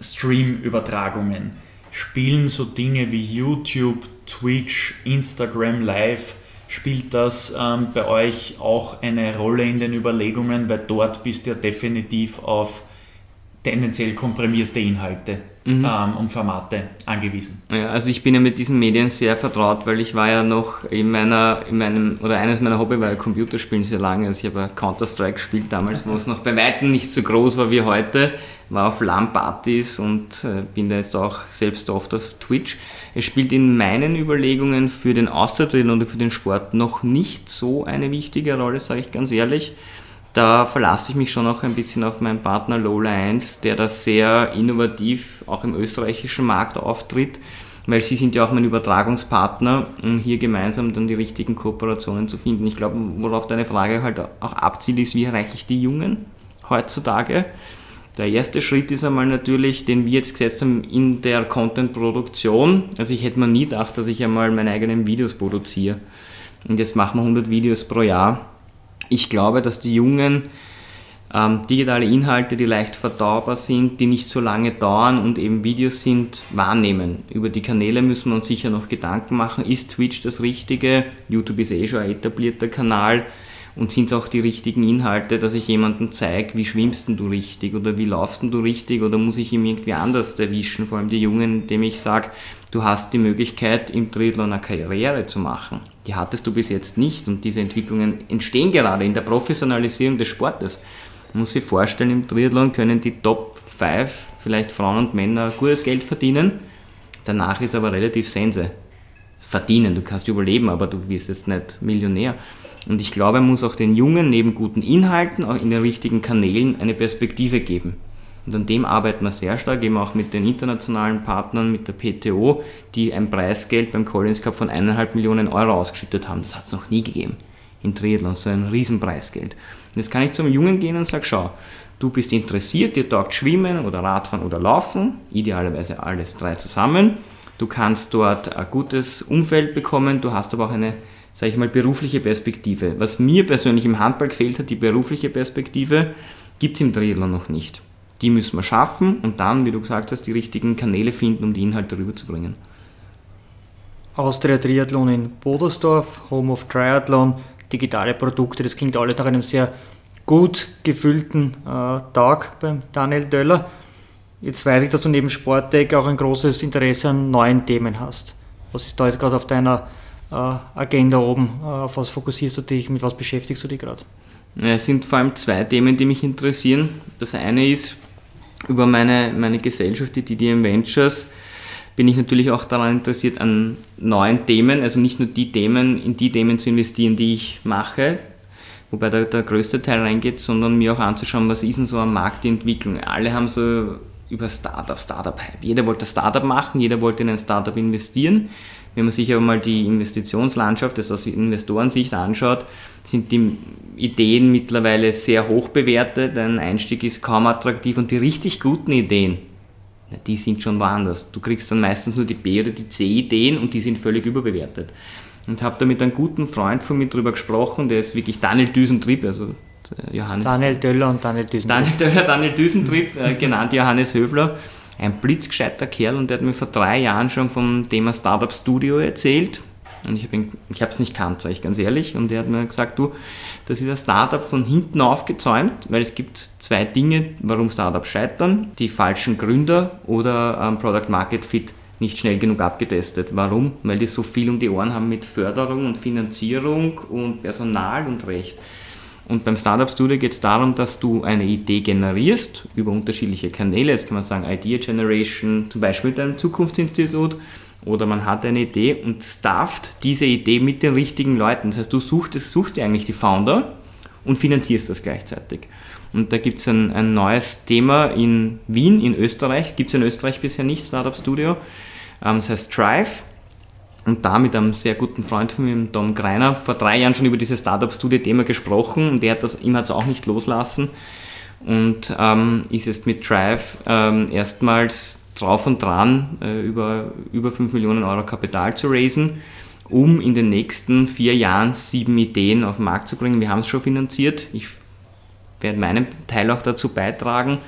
Speaker 2: Stream-Übertragungen. Spielen so Dinge wie YouTube, Twitch, Instagram Live, spielt das ähm, bei euch auch eine Rolle in den Überlegungen, weil dort bist du ja definitiv auf tendenziell komprimierte Inhalte mhm. ähm, und Formate angewiesen.
Speaker 3: Ja, also ich bin ja mit diesen Medien sehr vertraut, weil ich war ja noch in meiner, in meinem, oder eines meiner Hobby war ja Computerspielen sehr lange. Also ich habe ja Counter-Strike gespielt damals, wo es noch bei Weitem nicht so groß war wie heute. War auf LAN-Partys und äh, bin da jetzt auch selbst oft auf Twitch. Es spielt in meinen Überlegungen für den Austritt oder für den Sport noch nicht so eine wichtige Rolle, sage ich ganz ehrlich da verlasse ich mich schon auch ein bisschen auf meinen Partner Lola 1, der da sehr innovativ auch im österreichischen Markt auftritt, weil sie sind ja auch mein Übertragungspartner, um hier gemeinsam dann die richtigen Kooperationen zu finden. Ich glaube, worauf deine Frage halt auch abzielt, ist, wie erreiche ich die Jungen heutzutage? Der erste Schritt ist einmal natürlich, den wir jetzt gesetzt haben in der Content-Produktion. Also ich hätte mir nie gedacht, dass ich einmal meine eigenen Videos produziere. Und jetzt machen wir 100 Videos pro Jahr ich glaube, dass die Jungen ähm, digitale Inhalte, die leicht verdaubar sind, die nicht so lange dauern und eben Videos sind, wahrnehmen. Über die Kanäle müssen wir uns sicher noch Gedanken machen. Ist Twitch das Richtige? YouTube ist eh schon ein etablierter Kanal. Und sind es auch die richtigen Inhalte, dass ich jemandem zeige, wie schwimmst du richtig oder wie laufst du richtig oder muss ich ihm irgendwie anders erwischen, vor allem die Jungen, indem ich sage, du hast die Möglichkeit, im Triathlon eine Karriere zu machen. Die hattest du bis jetzt nicht und diese Entwicklungen entstehen gerade in der Professionalisierung des Sportes. Man muss sich vorstellen, im Triathlon können die Top 5, vielleicht Frauen und Männer, gutes Geld verdienen. Danach ist aber relativ sense. Verdienen, du kannst überleben, aber du wirst jetzt nicht Millionär. Und ich glaube, man muss auch den Jungen neben guten Inhalten auch in den richtigen Kanälen eine Perspektive geben. Und an dem arbeiten wir sehr stark, eben auch mit den internationalen Partnern, mit der PTO, die ein Preisgeld beim Collins Cup von 1,5 Millionen Euro ausgeschüttet haben. Das hat es noch nie gegeben in Triathlon, so ein Riesenpreisgeld. Und jetzt kann ich zum Jungen gehen und sage, schau, du bist interessiert, dir taugt Schwimmen oder Radfahren oder Laufen, idealerweise alles drei zusammen. Du kannst dort ein gutes Umfeld bekommen, du hast aber auch eine, sage ich mal, berufliche Perspektive. Was mir persönlich im Handball gefehlt hat, die berufliche Perspektive, gibt es im Triathlon noch nicht. Die müssen wir schaffen und dann, wie du gesagt hast, die richtigen Kanäle finden, um die Inhalte rüberzubringen.
Speaker 4: Austria Triathlon in Bodersdorf, Home of Triathlon, digitale Produkte, das klingt alles nach einem sehr gut gefüllten äh, Tag beim Daniel Döller. Jetzt weiß ich, dass du neben Sportdeck auch ein großes Interesse an neuen Themen hast. Was ist da jetzt gerade auf deiner Agenda oben? Äh, auf was fokussierst du dich? Mit was beschäftigst du dich gerade?
Speaker 3: Es sind vor allem zwei Themen, die mich interessieren. Das eine ist, über meine, meine Gesellschaft, die DDM Ventures, bin ich natürlich auch daran interessiert, an neuen Themen, also nicht nur die Themen, in die Themen zu investieren, die ich mache, wobei der, der größte Teil reingeht, sondern mir auch anzuschauen, was ist denn so am Markt die Entwicklung. Alle haben so über Startup, Startup-Hype. Jeder wollte Startup machen, jeder wollte in ein Startup investieren. Wenn man sich aber mal die Investitionslandschaft, das aus Investorensicht anschaut, sind die Ideen mittlerweile sehr hoch bewertet. Ein Einstieg ist kaum attraktiv und die richtig guten Ideen, die sind schon woanders. Du kriegst dann meistens nur die B- oder die C-Ideen und die sind völlig überbewertet. Und habe da mit einem guten Freund von mir drüber gesprochen, der ist wirklich Daniel Düsentrieb, also
Speaker 4: Johannes. Daniel Döller und Daniel
Speaker 3: Düsentrieb. Daniel Döller, Daniel Düsentrieb, äh, genannt Johannes Höfler. Ein blitzgescheiter Kerl und der hat mir vor drei Jahren schon vom Thema Startup Studio erzählt. Und ich habe es nicht kannt, sage ich ganz ehrlich. Und er hat mir gesagt, du, das ist ein Startup von hinten aufgezäumt, weil es gibt zwei Dinge, warum Startups scheitern. Die falschen Gründer oder ähm, Product Market Fit nicht schnell genug abgetestet. Warum? Weil die so viel um die Ohren haben mit Förderung und Finanzierung und Personal und Recht. Und beim Startup Studio geht es darum, dass du eine Idee generierst über unterschiedliche Kanäle. Jetzt kann man sagen Idea Generation, zum Beispiel mit einem Zukunftsinstitut oder man hat eine Idee und stafft diese Idee mit den richtigen Leuten. Das heißt, du suchst, suchst dir eigentlich die Founder und finanzierst das gleichzeitig. Und da gibt es ein, ein, neues Thema in Wien, in Österreich. Gibt es in Österreich bisher nicht, Startup Studio. Ähm, das heißt Drive. Und da mit einem sehr guten Freund von mir, Tom Greiner, vor drei Jahren schon über dieses Startup Studio-Thema gesprochen und der hat das, ihm hat es auch nicht loslassen und ähm, ist jetzt mit Drive ähm, erstmals drauf und dran, äh, über, über 5 Millionen Euro Kapital zu raisen, um in den nächsten vier Jahren sieben Ideen auf den Markt zu bringen. Wir haben es schon finanziert. Ich werde meinen Teil auch dazu beitragen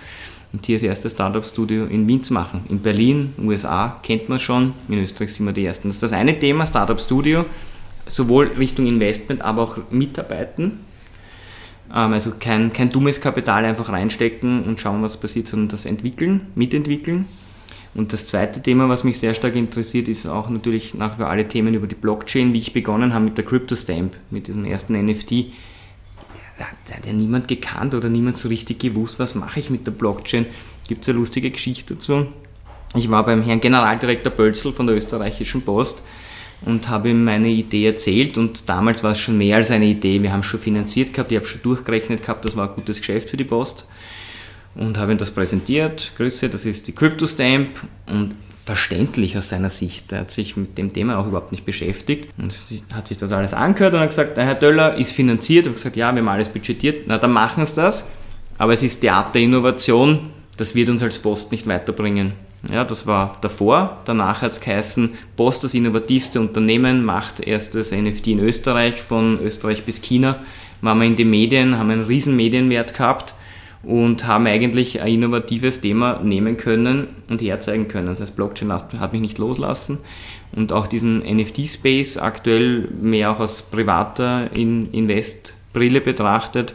Speaker 3: und hier das erste Startup-Studio in Wien zu machen. In Berlin, USA kennt man schon, in Österreich sind wir die Ersten. Das ist das eine Thema, Startup-Studio, sowohl Richtung Investment, aber auch Mitarbeiten. Ähm, also kein, kein dummes Kapital einfach reinstecken und schauen, was passiert, sondern das entwickeln, mitentwickeln. Und das zweite Thema, was mich sehr stark interessiert, ist auch natürlich nach wie vor alle Themen über die Blockchain, wie ich begonnen habe mit der CryptoStamp, mit diesem ersten NFT. Da hat ja niemand gekannt oder niemand so richtig gewusst, was mache ich mit der Blockchain. Gibt es eine lustige Geschichte dazu. Ich war beim Herrn Generaldirektor Bölzel von der österreichischen Post und habe ihm meine Idee erzählt und damals war es schon mehr als eine Idee. Wir haben schon finanziert gehabt, ich habe schon durchgerechnet gehabt, das war ein gutes Geschäft für die Post und habe ihm das präsentiert. Grüße, das ist die CryptoStamp und verständlich aus seiner Sicht. Er hat sich mit dem Thema auch überhaupt nicht beschäftigt und hat sich das alles angehört und hat gesagt, Herr Döller ist finanziert. Ich habe gesagt, ja, wir haben alles budgetiert. Na, dann machen Sie das. Aber es ist Theaterinnovation, das wird uns als Post nicht weiterbringen. Ja, das war davor. Danach hat es geheißen, Post, das innovativste Unternehmen, macht erstes NFT in Österreich, von Österreich bis China. Waren wir in den Medien, haben einen riesen Medienwert gehabt und haben eigentlich ein innovatives Thema nehmen können und herzeigen können. Das heißt, Blockchain hat mich nicht loslassen und auch diesen NFT-Space aktuell mehr auch aus privater Investbrille betrachtet,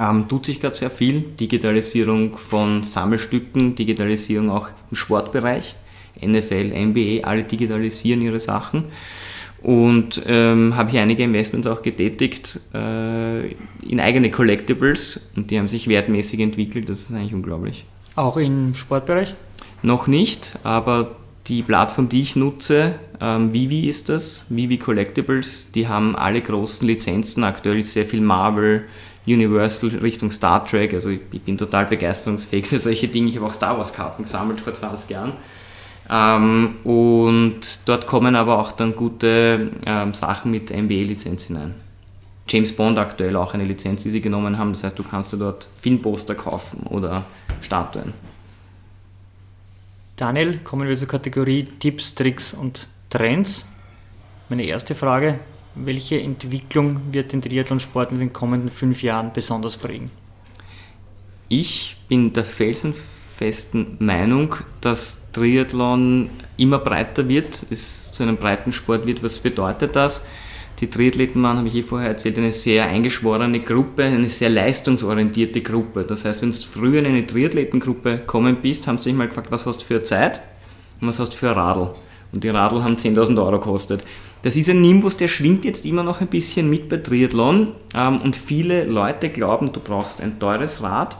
Speaker 3: ähm, tut sich gerade sehr viel. Digitalisierung von Sammelstücken, Digitalisierung auch im Sportbereich. NFL, NBA, alle digitalisieren ihre Sachen. Und ähm, habe hier einige Investments auch getätigt äh, in eigene Collectibles und die haben sich wertmäßig entwickelt. Das ist eigentlich unglaublich.
Speaker 4: Auch im Sportbereich?
Speaker 3: Noch nicht, aber die Plattform, die ich nutze, ähm, Vivi ist das, Vivi Collectibles, die haben alle großen Lizenzen. Aktuell ist sehr viel Marvel, Universal Richtung Star Trek. Also ich, ich bin total begeisterungsfähig für solche Dinge. Ich habe auch Star Wars Karten gesammelt vor 20 Jahren. Ähm, und dort kommen aber auch dann gute ähm, Sachen mit NBA-Lizenz hinein. James Bond aktuell auch eine Lizenz, die sie genommen haben. Das heißt, du kannst dir dort Filmposter kaufen oder Statuen.
Speaker 4: Daniel, kommen wir zur Kategorie Tipps, Tricks und Trends. Meine erste Frage, welche Entwicklung wird den Triathlonsport in den kommenden fünf Jahren besonders prägen?
Speaker 3: Ich bin der felsenfesten Meinung, dass Triathlon immer breiter wird, es zu einem breiten Sport wird. Was bedeutet das? Die Triathleten waren, habe ich eh vorher erzählt, eine sehr eingeschworene Gruppe, eine sehr leistungsorientierte Gruppe. Das heißt, wenn du früher in eine Triathletengruppe gekommen bist, haben sie sich mal gefragt, was hast du für Zeit und was hast du für Radl. Und die Radl haben 10.000 Euro gekostet. Das ist ein Nimbus, der schwingt jetzt immer noch ein bisschen mit bei Triathlon ähm, und viele Leute glauben, du brauchst ein teures Rad,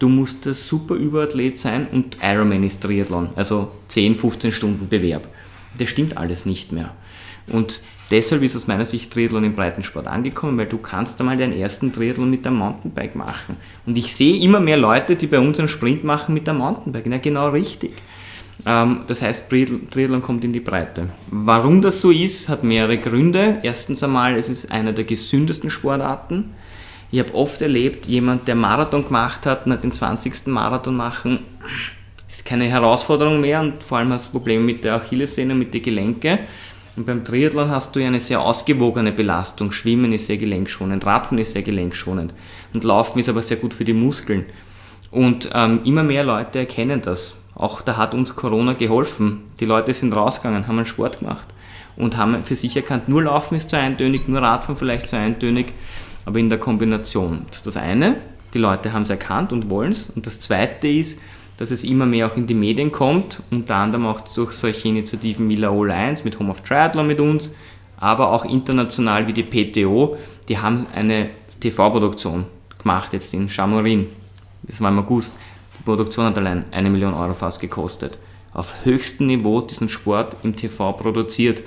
Speaker 3: du musst ein super Überathlet sein und Ironman ist Triathlon, also 10, 15 Stunden Bewerb. Das stimmt alles nicht mehr. Und deshalb ist aus meiner Sicht Triathlon im Breitensport angekommen, weil du kannst einmal deinen ersten Triathlon mit einem Mountainbike machen. Und ich sehe immer mehr Leute, die bei uns einen Sprint machen mit einem Mountainbike. Ja, genau richtig. Ähm, das heißt, Triathlon kommt in die Breite. Warum das so ist, hat mehrere Gründe. Erstens einmal, es ist einer der gesündesten Sportarten. Ich habe oft erlebt, jemand, der Marathon gemacht hat, und den 20. Marathon machen, ist keine Herausforderung mehr und vor allem hast du Probleme mit der Achillessehne, mit den Gelenken. Und beim Triathlon hast du ja eine sehr ausgewogene Belastung. Schwimmen ist sehr gelenkschonend, Radfahren ist sehr gelenkschonend und Laufen ist aber sehr gut für die Muskeln. Und ähm, immer mehr Leute erkennen das. Auch da hat uns Corona geholfen. Die Leute sind rausgegangen, haben einen Sport gemacht und haben für sich erkannt, nur Laufen ist zu eintönig, nur Radfahren vielleicht zu eintönig, aber in der Kombination. Das ist das eine, die Leute haben es erkannt und wollen es. Und das zweite ist, dass es immer mehr auch in die Medien kommt, unter anderem auch durch solche Initiativen wie La Alliance mit Home of Triathlon mit uns, aber auch international wie die PTO, die haben eine TV-Produktion gemacht jetzt in Chamorin. Das war im August. Die Produktion hat allein eine Million Euro fast gekostet. Auf höchstem Niveau diesen Sport im TV produziert.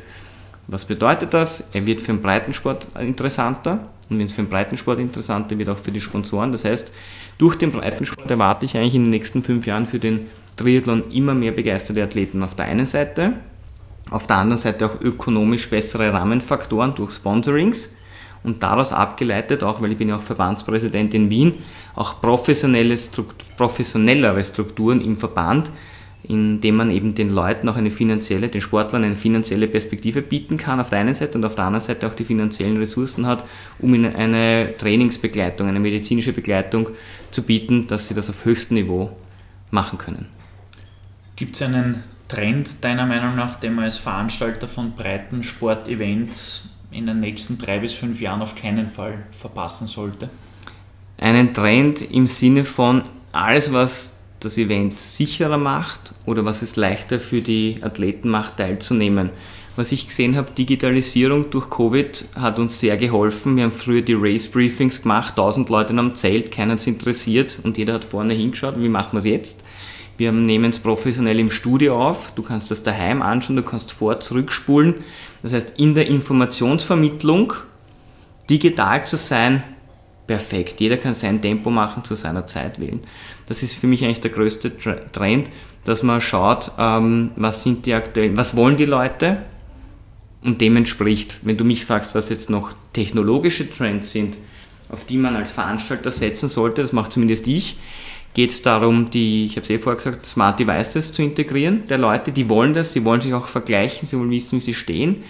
Speaker 3: Was bedeutet das? Er wird für den Breitensport interessanter und wenn es für den Breitensport interessanter wird, auch für die Sponsoren. Das heißt, durch den Breitensport erwarte ich eigentlich in den nächsten fünf Jahren für den Triathlon immer mehr begeisterte Athleten auf der einen Seite, auf der anderen Seite auch ökonomisch bessere Rahmenfaktoren durch Sponsorings und daraus abgeleitet, auch weil ich bin ja auch Verbandspräsident in Wien, auch professionelle professionellere Strukturen im Verband, indem man eben den Leuten auch eine finanzielle, den Sportlern eine finanzielle Perspektive bieten kann auf der einen Seite und auf der anderen Seite auch die finanziellen Ressourcen hat, um ihnen eine Trainingsbegleitung, eine medizinische Begleitung zu bieten, dass sie das auf höchstem Niveau machen können.
Speaker 2: Gibt es einen Trend deiner Meinung nach, den man als Veranstalter von breiten Sportevents in den nächsten drei bis fünf Jahren auf keinen Fall verpassen sollte?
Speaker 3: Einen Trend im Sinne von alles, was das Event sicherer macht oder was es leichter für die Athleten macht, teilzunehmen. Was ich gesehen habe, Digitalisierung durch Covid hat uns sehr geholfen. Wir haben früher die Race Briefings gemacht, 1000 Leute am Zelt, keiner ist interessiert und jeder hat vorne hingeschaut. Wie machen wir es jetzt? Wir nehmen es professionell im Studio auf. Du kannst das daheim anschauen, du kannst vor, zurückspulen. Das heißt, in der Informationsvermittlung digital zu sein, perfekt. Jeder kann sein Tempo machen, zu seiner Zeit wählen. Das ist für mich eigentlich der größte Trend, dass man schaut, ähm, was sind die aktuellen, was wollen die Leute? Und dem. Wenn du mich fragst, was jetzt noch technologische Trends sind, auf die man als Veranstalter setzen sollte, das macht zumindest ich, geht es darum, die, ich habe es eh vorher gesagt, Smart Devices zu integrieren. Der Leute, die wollen das, sie wollen sich auch vergleichen, sie wollen wissen, wie sie stehen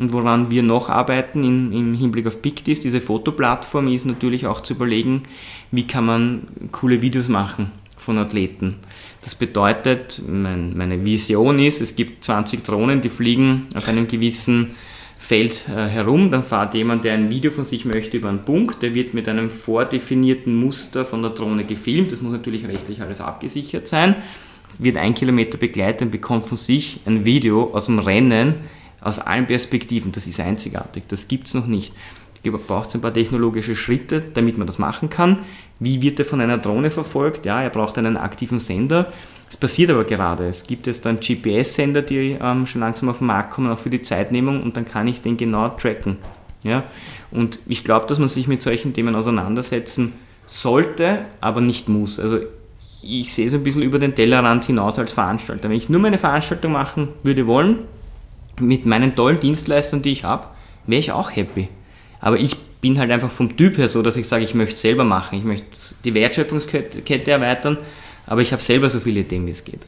Speaker 3: Und woran wir noch arbeiten in, im Hinblick auf PicDis, diese Fotoplattform, ist natürlich auch zu überlegen, wie kann man coole Videos machen von Athleten. Das bedeutet, mein, meine Vision ist, es gibt 20 Drohnen, die fliegen auf einem gewissen Feld äh, herum, dann fährt jemand, der ein Video von sich möchte, über einen Punkt, der wird mit einem vordefinierten Muster von der Drohne gefilmt, das muss natürlich rechtlich alles abgesichert sein, wird ein Kilometer begleitet und bekommt von sich ein Video aus dem Rennen aus allen Perspektiven. Das ist einzigartig, das gibt es noch nicht. Da braucht es ein paar technologische Schritte, damit man das machen kann. Wie wird er von einer Drohne verfolgt? Ja, er braucht einen aktiven Sender. Es passiert aber gerade. Es gibt jetzt dann GPS-Sender, die ähm, schon langsam auf den Markt kommen, auch für die Zeitnehmung und dann kann ich den genau tracken. Ja? Und ich glaube, dass man sich mit solchen Themen auseinandersetzen sollte, aber nicht muss. Also ich sehe es ein bisschen über den Tellerrand hinaus als Veranstalter. Wenn ich nur meine Veranstaltung machen würde wollen, mit meinen tollen Dienstleistungen, die ich habe, wäre ich auch happy. Aber ich bin halt einfach vom Typ her so, dass ich sage, ich möchte es selber machen. Ich möchte die Wertschöpfungskette erweitern aber ich habe selber so viele Ideen, wie es geht.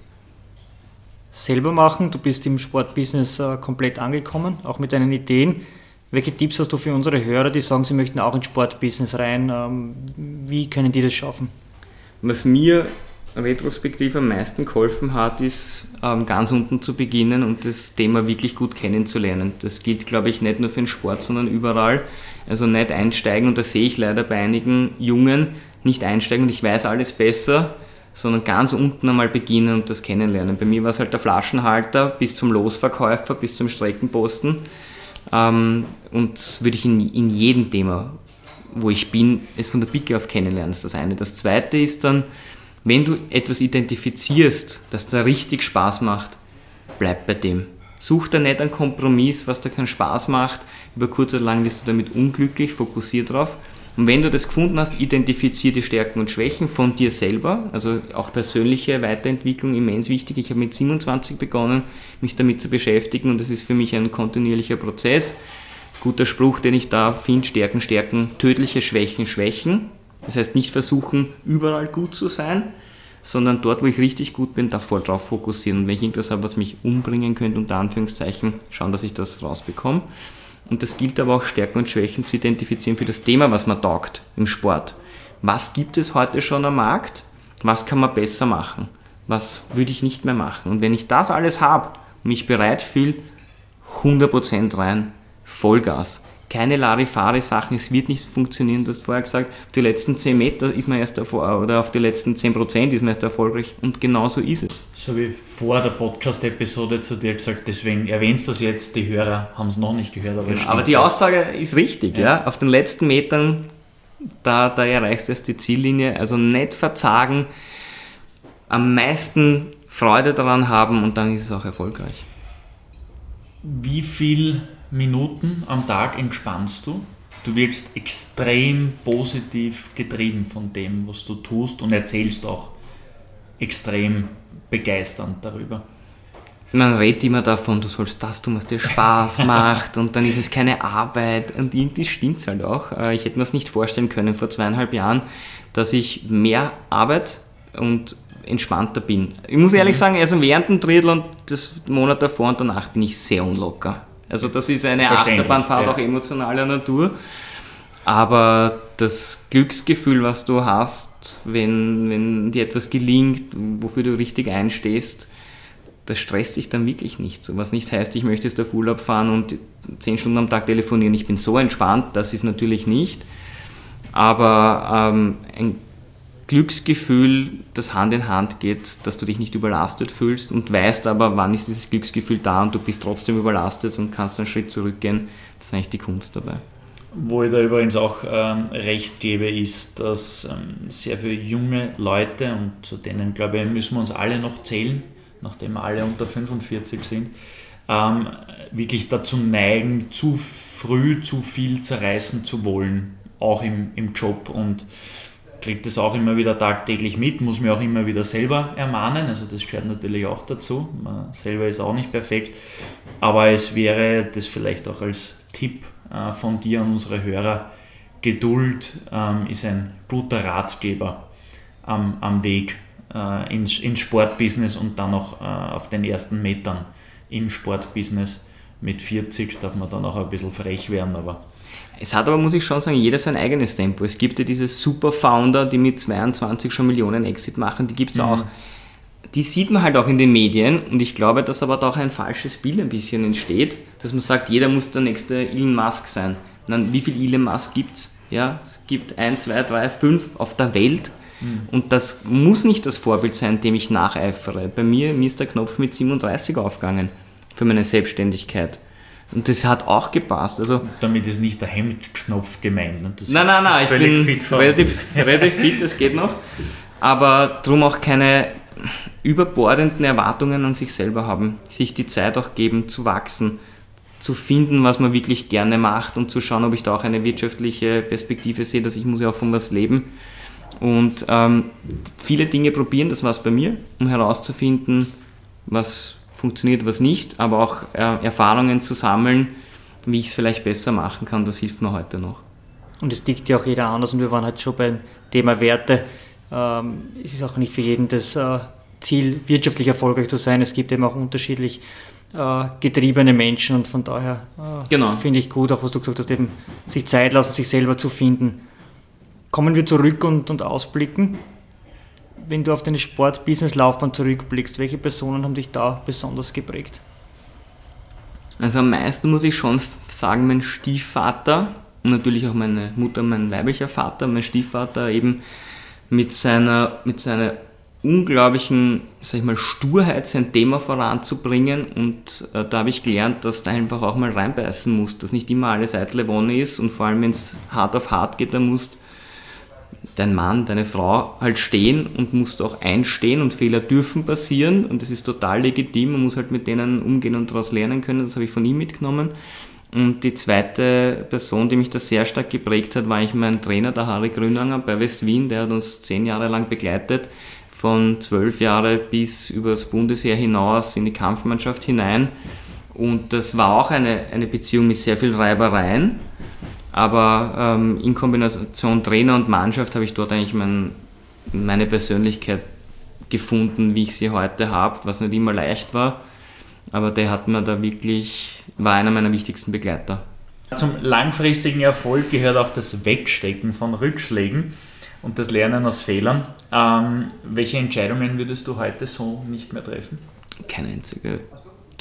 Speaker 4: Selber machen, du bist im Sportbusiness äh, komplett angekommen, auch mit deinen Ideen. Welche Tipps hast du für unsere Hörer, die sagen, sie möchten auch ins Sportbusiness rein? Ähm, wie können die das schaffen?
Speaker 3: Was mir retrospektiv am meisten geholfen hat, ist ähm, ganz unten zu beginnen und das Thema wirklich gut kennenzulernen. Das gilt, glaube ich, nicht nur für den Sport, sondern überall. Also nicht einsteigen und da sehe ich leider bei einigen Jungen nicht einsteigen und ich weiß alles besser sondern ganz unten einmal beginnen und das kennenlernen. Bei mir war es halt der Flaschenhalter bis zum Losverkäufer, bis zum Streckenposten. Ähm, und das würde ich in, in jedem Thema, wo ich bin, es von der Picke auf kennenlernen. Das ist das eine. Das zweite ist dann, wenn du etwas identifizierst, das da richtig Spaß macht, bleib bei dem. Such da nicht einen Kompromiss, was da keinen Spaß macht. Über kurz oder lang wirst du damit unglücklich, fokussier drauf. Und wenn du das gefunden hast, identifiziere die Stärken und Schwächen von dir selber, also auch persönliche Weiterentwicklung immens wichtig. Ich habe mit 27 begonnen, mich damit zu beschäftigen und das ist für mich ein kontinuierlicher Prozess. Guter Spruch, den ich da finde, Stärken, Stärken, tödliche Schwächen, Schwächen. Das heißt nicht versuchen, überall gut zu sein, sondern dort, wo ich richtig gut bin, da voll drauf fokussieren. Und wenn ich irgendwas habe, was mich umbringen könnte, unter Anführungszeichen, schauen, dass ich das rausbekomme. Und das gilt aber auch Stärken und Schwächen zu identifizieren für das Thema, was man taugt im Sport. Was gibt es heute schon am Markt? Was kann man besser machen? Was würde ich nicht mehr machen? Und wenn ich das alles habe und mich bereit fühle, 100% rein, Vollgas keine Larifari-Sachen, es wird nicht funktionieren. Du hast vorher gesagt, auf die letzten 10 Meter ist man erst oder auf die letzten 10 Prozent ist man erst erfolgreich und genau so ist es.
Speaker 2: So wie vor der Podcast-Episode zu dir gesagt, deswegen erwähnst du das jetzt, die Hörer haben es noch nicht gehört.
Speaker 3: Aber, ja, aber die Aussage ist richtig, ja. ja. Auf den letzten Metern, da, da erreichst du erst die Ziellinie, also nicht verzagen, am meisten Freude daran haben und dann ist es auch erfolgreich.
Speaker 2: Wie viel Minuten am Tag entspannst du. Du wirkst extrem positiv getrieben von dem, was du tust und erzählst auch extrem begeisternd darüber.
Speaker 3: Man redet immer davon, du sollst das tun, was dir Spaß macht und dann ist es keine Arbeit und irgendwie stimmt es halt auch. Äh, ich hätte mir das nicht vorstellen können vor zweieinhalb Jahren, dass ich mehr Arbeit und entspannter bin. Ich muss ehrlich mhm. sagen, also während dem Drittel und das Monat davor und danach bin ich sehr unlocker. Also das ist eine Achterbahnfahrt ja. auch emotionaler Natur. Aber das Glücksgefühl, was du hast, wenn, wenn dir etwas gelingt, wofür du richtig einstehst, das stresst dich dann wirklich nicht. So, was nicht heißt, ich möchte jetzt auf Urlaub fahren und zehn Stunden am Tag telefonieren. Ich bin so entspannt, das ist natürlich nicht. Aber ähm, ein Glücksgefühl, das Hand in Hand geht, dass du dich nicht überlastet fühlst und weißt aber, wann ist dieses Glücksgefühl da und du bist trotzdem überlastet und kannst einen Schritt zurückgehen. Das ist eigentlich die Kunst dabei.
Speaker 2: Wo ich da übrigens auch ähm, recht gebe, ist, dass ähm, sehr viele junge Leute, und zu denen, glaube ich, müssen wir uns alle noch zählen, nachdem wir alle unter 45 sind, ähm, wirklich dazu neigen, zu früh zu viel zerreißen zu wollen, auch im, im Job. Und kriege das auch immer wieder tagtäglich mit, muss mir auch immer wieder selber ermahnen. Also das gehört natürlich auch dazu. Man selber ist auch nicht perfekt. Aber es wäre das vielleicht auch als Tipp äh, von dir an unsere Hörer. Geduld ähm, ist ein guter Ratgeber am, am Weg äh, ins, ins Sportbusiness und dann noch äh, auf den ersten Metern im Sportbusiness mit 40 darf man dann auch ein bisschen frech werden, aber.
Speaker 3: Es hat aber, muss ich schon sagen, jeder sein eigenes Tempo. Es gibt ja diese Super-Founder, die mit 22 schon Millionen Exit machen, die gibt es mhm. auch. Die sieht man halt auch in den Medien und ich glaube, dass aber da auch ein falsches Bild ein bisschen entsteht, dass man sagt, jeder muss der nächste Elon Musk sein. Dann, wie viel Elon Musk gibt es? Ja, es gibt ein, zwei, drei, fünf auf der Welt. Mhm. Und das muss nicht das Vorbild sein, dem ich nacheifere. Bei mir, mir ist der Knopf mit 37 aufgegangen für meine Selbstständigkeit. Und das hat auch gepasst. Also,
Speaker 2: Damit ist nicht der Hemdknopf gemeint. Ne?
Speaker 3: Nein, nein, nein, ich bin fit relativ, relativ fit, das geht noch. Aber darum auch keine überbordenden Erwartungen an sich selber haben. Sich die Zeit auch geben, zu wachsen, zu finden, was man wirklich gerne macht und zu schauen, ob ich da auch eine wirtschaftliche Perspektive sehe, dass ich muss ja auch von was leben. Und ähm, viele Dinge probieren, das war es bei mir, um herauszufinden, was funktioniert, was nicht, aber auch äh, Erfahrungen zu sammeln, wie ich es vielleicht besser machen kann, das hilft mir heute noch.
Speaker 4: Und es liegt ja auch jeder anders und wir waren halt schon beim Thema Werte. Ähm, es ist auch nicht für jeden das äh, Ziel, wirtschaftlich erfolgreich zu sein. Es gibt eben auch unterschiedlich äh, getriebene Menschen und von daher äh, genau. finde ich gut, auch was du gesagt hast, eben sich Zeit lassen, sich selber zu finden. Kommen wir zurück und, und ausblicken wenn du auf deine Sport-Business-Laufbahn zurückblickst, welche Personen haben dich da besonders geprägt?
Speaker 3: Also am meisten muss ich schon sagen, mein Stiefvater und natürlich auch meine Mutter, mein leiblicher Vater, mein Stiefvater eben mit seiner, mit seiner unglaublichen, sag ich mal, Sturheit sein Thema voranzubringen und äh, da habe ich gelernt, dass du einfach auch mal reinbeißen musst, dass nicht immer alles eitle Wonne ist und vor allem wenn es hart auf hart geht, dann musst dein Mann, deine Frau halt stehen und musst auch einstehen und Fehler dürfen passieren und das ist total legitim, man muss halt mit denen umgehen und daraus lernen können, das habe ich von ihm mitgenommen. Und die zweite Person, die mich da sehr stark geprägt hat, war eigentlich mein Trainer, der Harry Grünanger bei West Wien, der hat uns zehn Jahre lang begleitet, von zwölf Jahre bis übers Bundesheer hinaus in die Kampfmannschaft hinein. Und das war auch eine, eine Beziehung mit sehr viel Reibereien aber ähm, in Kombination Trainer und Mannschaft habe ich dort eigentlich mein, meine Persönlichkeit gefunden, wie ich sie heute habe, was nicht immer leicht war. Aber der hat mir da wirklich, war einer meiner wichtigsten Begleiter.
Speaker 2: Zum langfristigen Erfolg gehört auch das Wegstecken von Rückschlägen und das Lernen aus Fehlern. Ähm, welche Entscheidungen würdest du heute so nicht mehr treffen?
Speaker 3: Keine einzige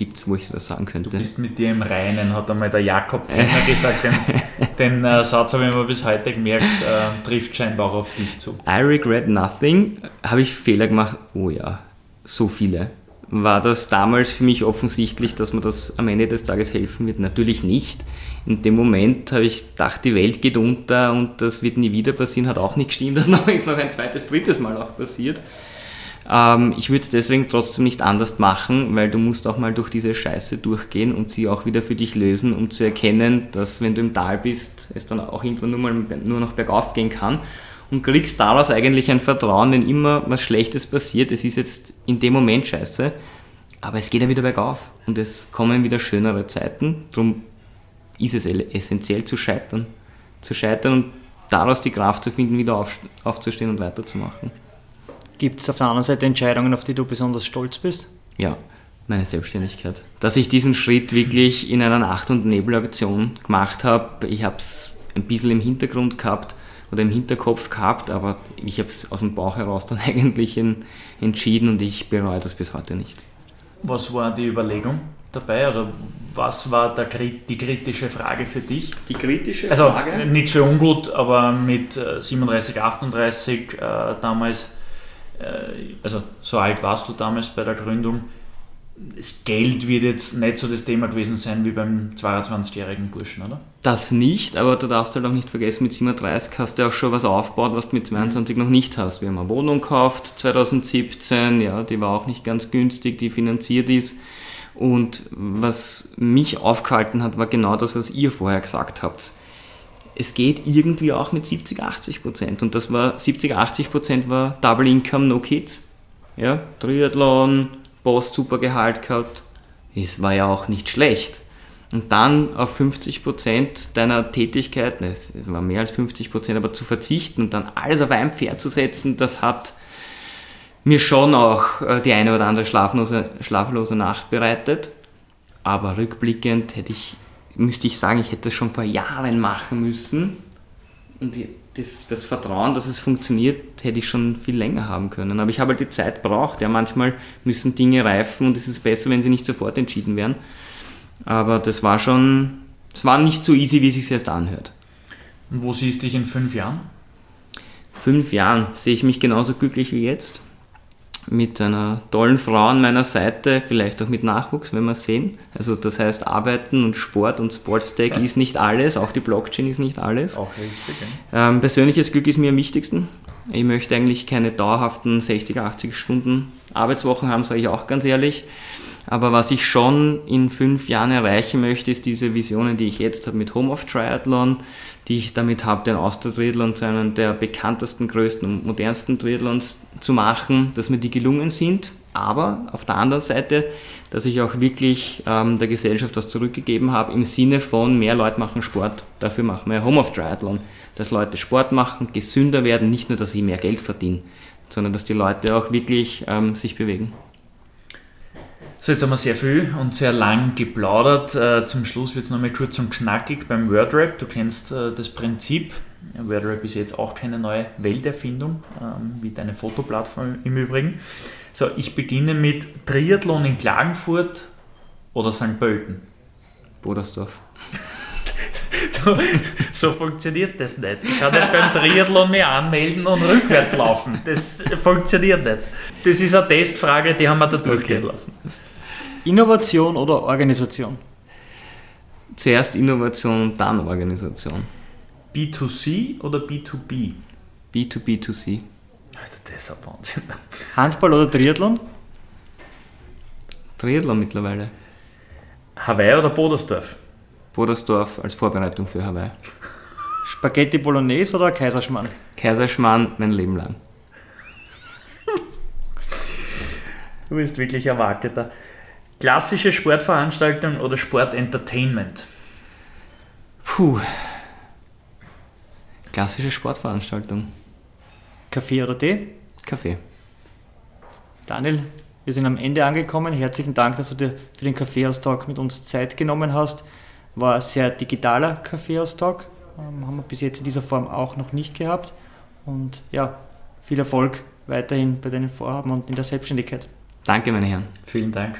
Speaker 3: gibt es, wo ich das sagen könnte.
Speaker 2: Du bist mit dir im Reinen, hat einmal der Jakob Kenner gesagt. Den, den äh, Satz habe ich mir bis heute gemerkt, äh, trifft scheinbar auch auf dich zu.
Speaker 3: I regret nothing. Habe ich Fehler gemacht? Oh ja, so viele. War das damals für mich offensichtlich, dass mir das am Ende des Tages helfen wird? Natürlich nicht. In dem Moment habe ich gedacht, die Welt geht unter und das wird nie wieder passieren. Hat auch nicht gestimmt. Das ist noch ein zweites, drittes Mal auch passiert. Ähm, ich würde es deswegen trotzdem nicht anders machen, weil du musst auch mal durch diese Scheiße durchgehen und sie auch wieder für dich lösen, um zu erkennen, dass wenn du im Tal bist, es dann auch irgendwann nur, mal, nur noch bergauf gehen kann. Und kriegst daraus eigentlich ein Vertrauen, wenn immer was Schlechtes passiert, es ist jetzt in dem Moment scheiße, aber es geht ja wieder bergauf und es kommen wieder schönere Zeiten, darum ist es essentiell zu scheitern, zu scheitern und daraus die Kraft zu finden, wieder auf, aufzustehen und weiterzumachen.
Speaker 4: Gibt es auf der anderen Seite Entscheidungen, auf die du besonders stolz bist?
Speaker 3: Ja, meine Selbstständigkeit. Dass ich diesen Schritt wirklich in einer Nacht- und Nebelaktion gemacht habe, ich habe es ein bisschen im Hintergrund gehabt oder im Hinterkopf gehabt, aber ich habe es aus dem Bauch heraus dann eigentlich in, entschieden und ich bereue das bis heute nicht.
Speaker 2: Was war die Überlegung dabei? Also was war der, die kritische Frage für dich?
Speaker 3: Die kritische
Speaker 2: also,
Speaker 3: Frage?
Speaker 2: Also nicht für ungut, aber mit 37, äh, 38 äh, damals also so alt warst du damals bei der Gründung, das Geld wird jetzt nicht so das Thema gewesen sein wie beim 22-jährigen Burschen, oder?
Speaker 3: Das nicht, aber du darfst halt auch nicht vergessen, mit 37 hast du auch schon was aufgebaut, was du mit 22 mhm. noch nicht hast. Wir haben eine Wohnung gekauft 2017, ja, die war auch nicht ganz günstig, die finanziert ist. Und was mich aufgehalten hat, war genau das, was ihr vorher gesagt habt es geht irgendwie auch mit 70, 80 Prozent. Und das war 70, 80 Prozent war Double Income, No Kids. Ja, Triathlon, Boss, super Gehalt gehabt. Es war ja auch nicht schlecht. Und dann auf 50 Prozent deiner Tätigkeit, es war mehr als 50 Prozent, aber zu verzichten und dann alles auf ein Pferd zu setzen, das hat mir schon auch äh, die eine oder andere schlaflose, schlaflose Nacht bereitet. Aber rückblickend hätte ich, müsste ich sagen, ich hätte das schon vor Jahren machen müssen. Und das, das Vertrauen, dass es funktioniert, hätte ich schon viel länger haben können. Aber ich habe halt die Zeit braucht. Ja, manchmal müssen Dinge reifen und es ist besser, wenn sie nicht sofort entschieden werden. Aber das war schon, es war nicht so easy, wie es sich erst anhört.
Speaker 2: Und wo siehst du dich in fünf Jahren?
Speaker 3: Fünf Jahren sehe ich mich genauso glücklich wie jetzt mit einer tollen Frau an meiner Seite, vielleicht auch mit Nachwuchs, wenn wir sehen. Also das heißt, Arbeiten und Sport und Sportstack ist nicht alles, auch die Blockchain ist nicht alles.
Speaker 2: Auch richtig. Ja.
Speaker 3: Ähm, persönliches Glück ist mir am wichtigsten. Ich möchte eigentlich keine dauerhaften 60, 80 Stunden Arbeitswochen haben, sage ich auch ganz ehrlich. Aber was ich schon in fünf Jahren erreichen möchte, ist diese Visionen, die ich jetzt habe mit Home of Triathlon, die ich damit habe, den Austria-Triathlon zu einem der bekanntesten, größten und modernsten Triathlons zu machen, dass mir die gelungen sind. Aber auf der anderen Seite, dass ich auch wirklich ähm, der Gesellschaft was zurückgegeben habe, im Sinne von mehr Leute machen Sport. Dafür machen wir Home of Triathlon. Dass Leute Sport machen, gesünder werden, nicht nur, dass sie mehr Geld verdienen, sondern dass die Leute auch wirklich ähm, sich bewegen.
Speaker 2: So, jetzt haben wir sehr viel und sehr lang geplaudert. Äh, zum Schluss wird es nochmal kurz und knackig beim WordRap. Du kennst äh, das Prinzip. WordRap ist jetzt auch keine neue Welterfindung, ähm, wie deine Fotoplattform im Übrigen. So, ich beginne mit Triathlon in Klagenfurt oder St. Pölten.
Speaker 3: Bodersdorf.
Speaker 2: So, so, funktioniert das nicht. Ich kann nicht beim Triathlon mehr anmelden und rückwärts laufen. Das funktioniert nicht. Das ist eine Testfrage, die haben wir da durchgehen lassen.
Speaker 4: Innovation oder Organisation?
Speaker 3: Zuerst Innovation, dann Organisation.
Speaker 2: B2C oder B2B?
Speaker 3: B2B2C.
Speaker 2: Das ist ein Wahnsinn.
Speaker 4: Handball oder Triathlon?
Speaker 3: Triathlon mittlerweile.
Speaker 2: Hawaii oder Bodersdorf?
Speaker 3: Bodersdorf als Vorbereitung für Hawaii.
Speaker 4: Spaghetti Bolognese oder Kaiserschmarrn?
Speaker 3: Kaiserschmarrn mein Leben lang.
Speaker 2: Du bist wirklich ein Marketer. Klassische Sportveranstaltung oder Sportentertainment?
Speaker 3: Puh. Klassische Sportveranstaltung.
Speaker 4: Kaffee oder Tee?
Speaker 3: Kaffee.
Speaker 4: Daniel, wir sind am Ende angekommen. Herzlichen Dank, dass du dir für den Kaffeehaustag mit uns Zeit genommen hast. War ein sehr digitaler Kaffeehaustag. Ähm, haben wir bis jetzt in dieser Form auch noch nicht gehabt. Und ja, viel Erfolg weiterhin bei deinen Vorhaben und in der Selbstständigkeit.
Speaker 3: Danke, meine Herren.
Speaker 2: Vielen Dank.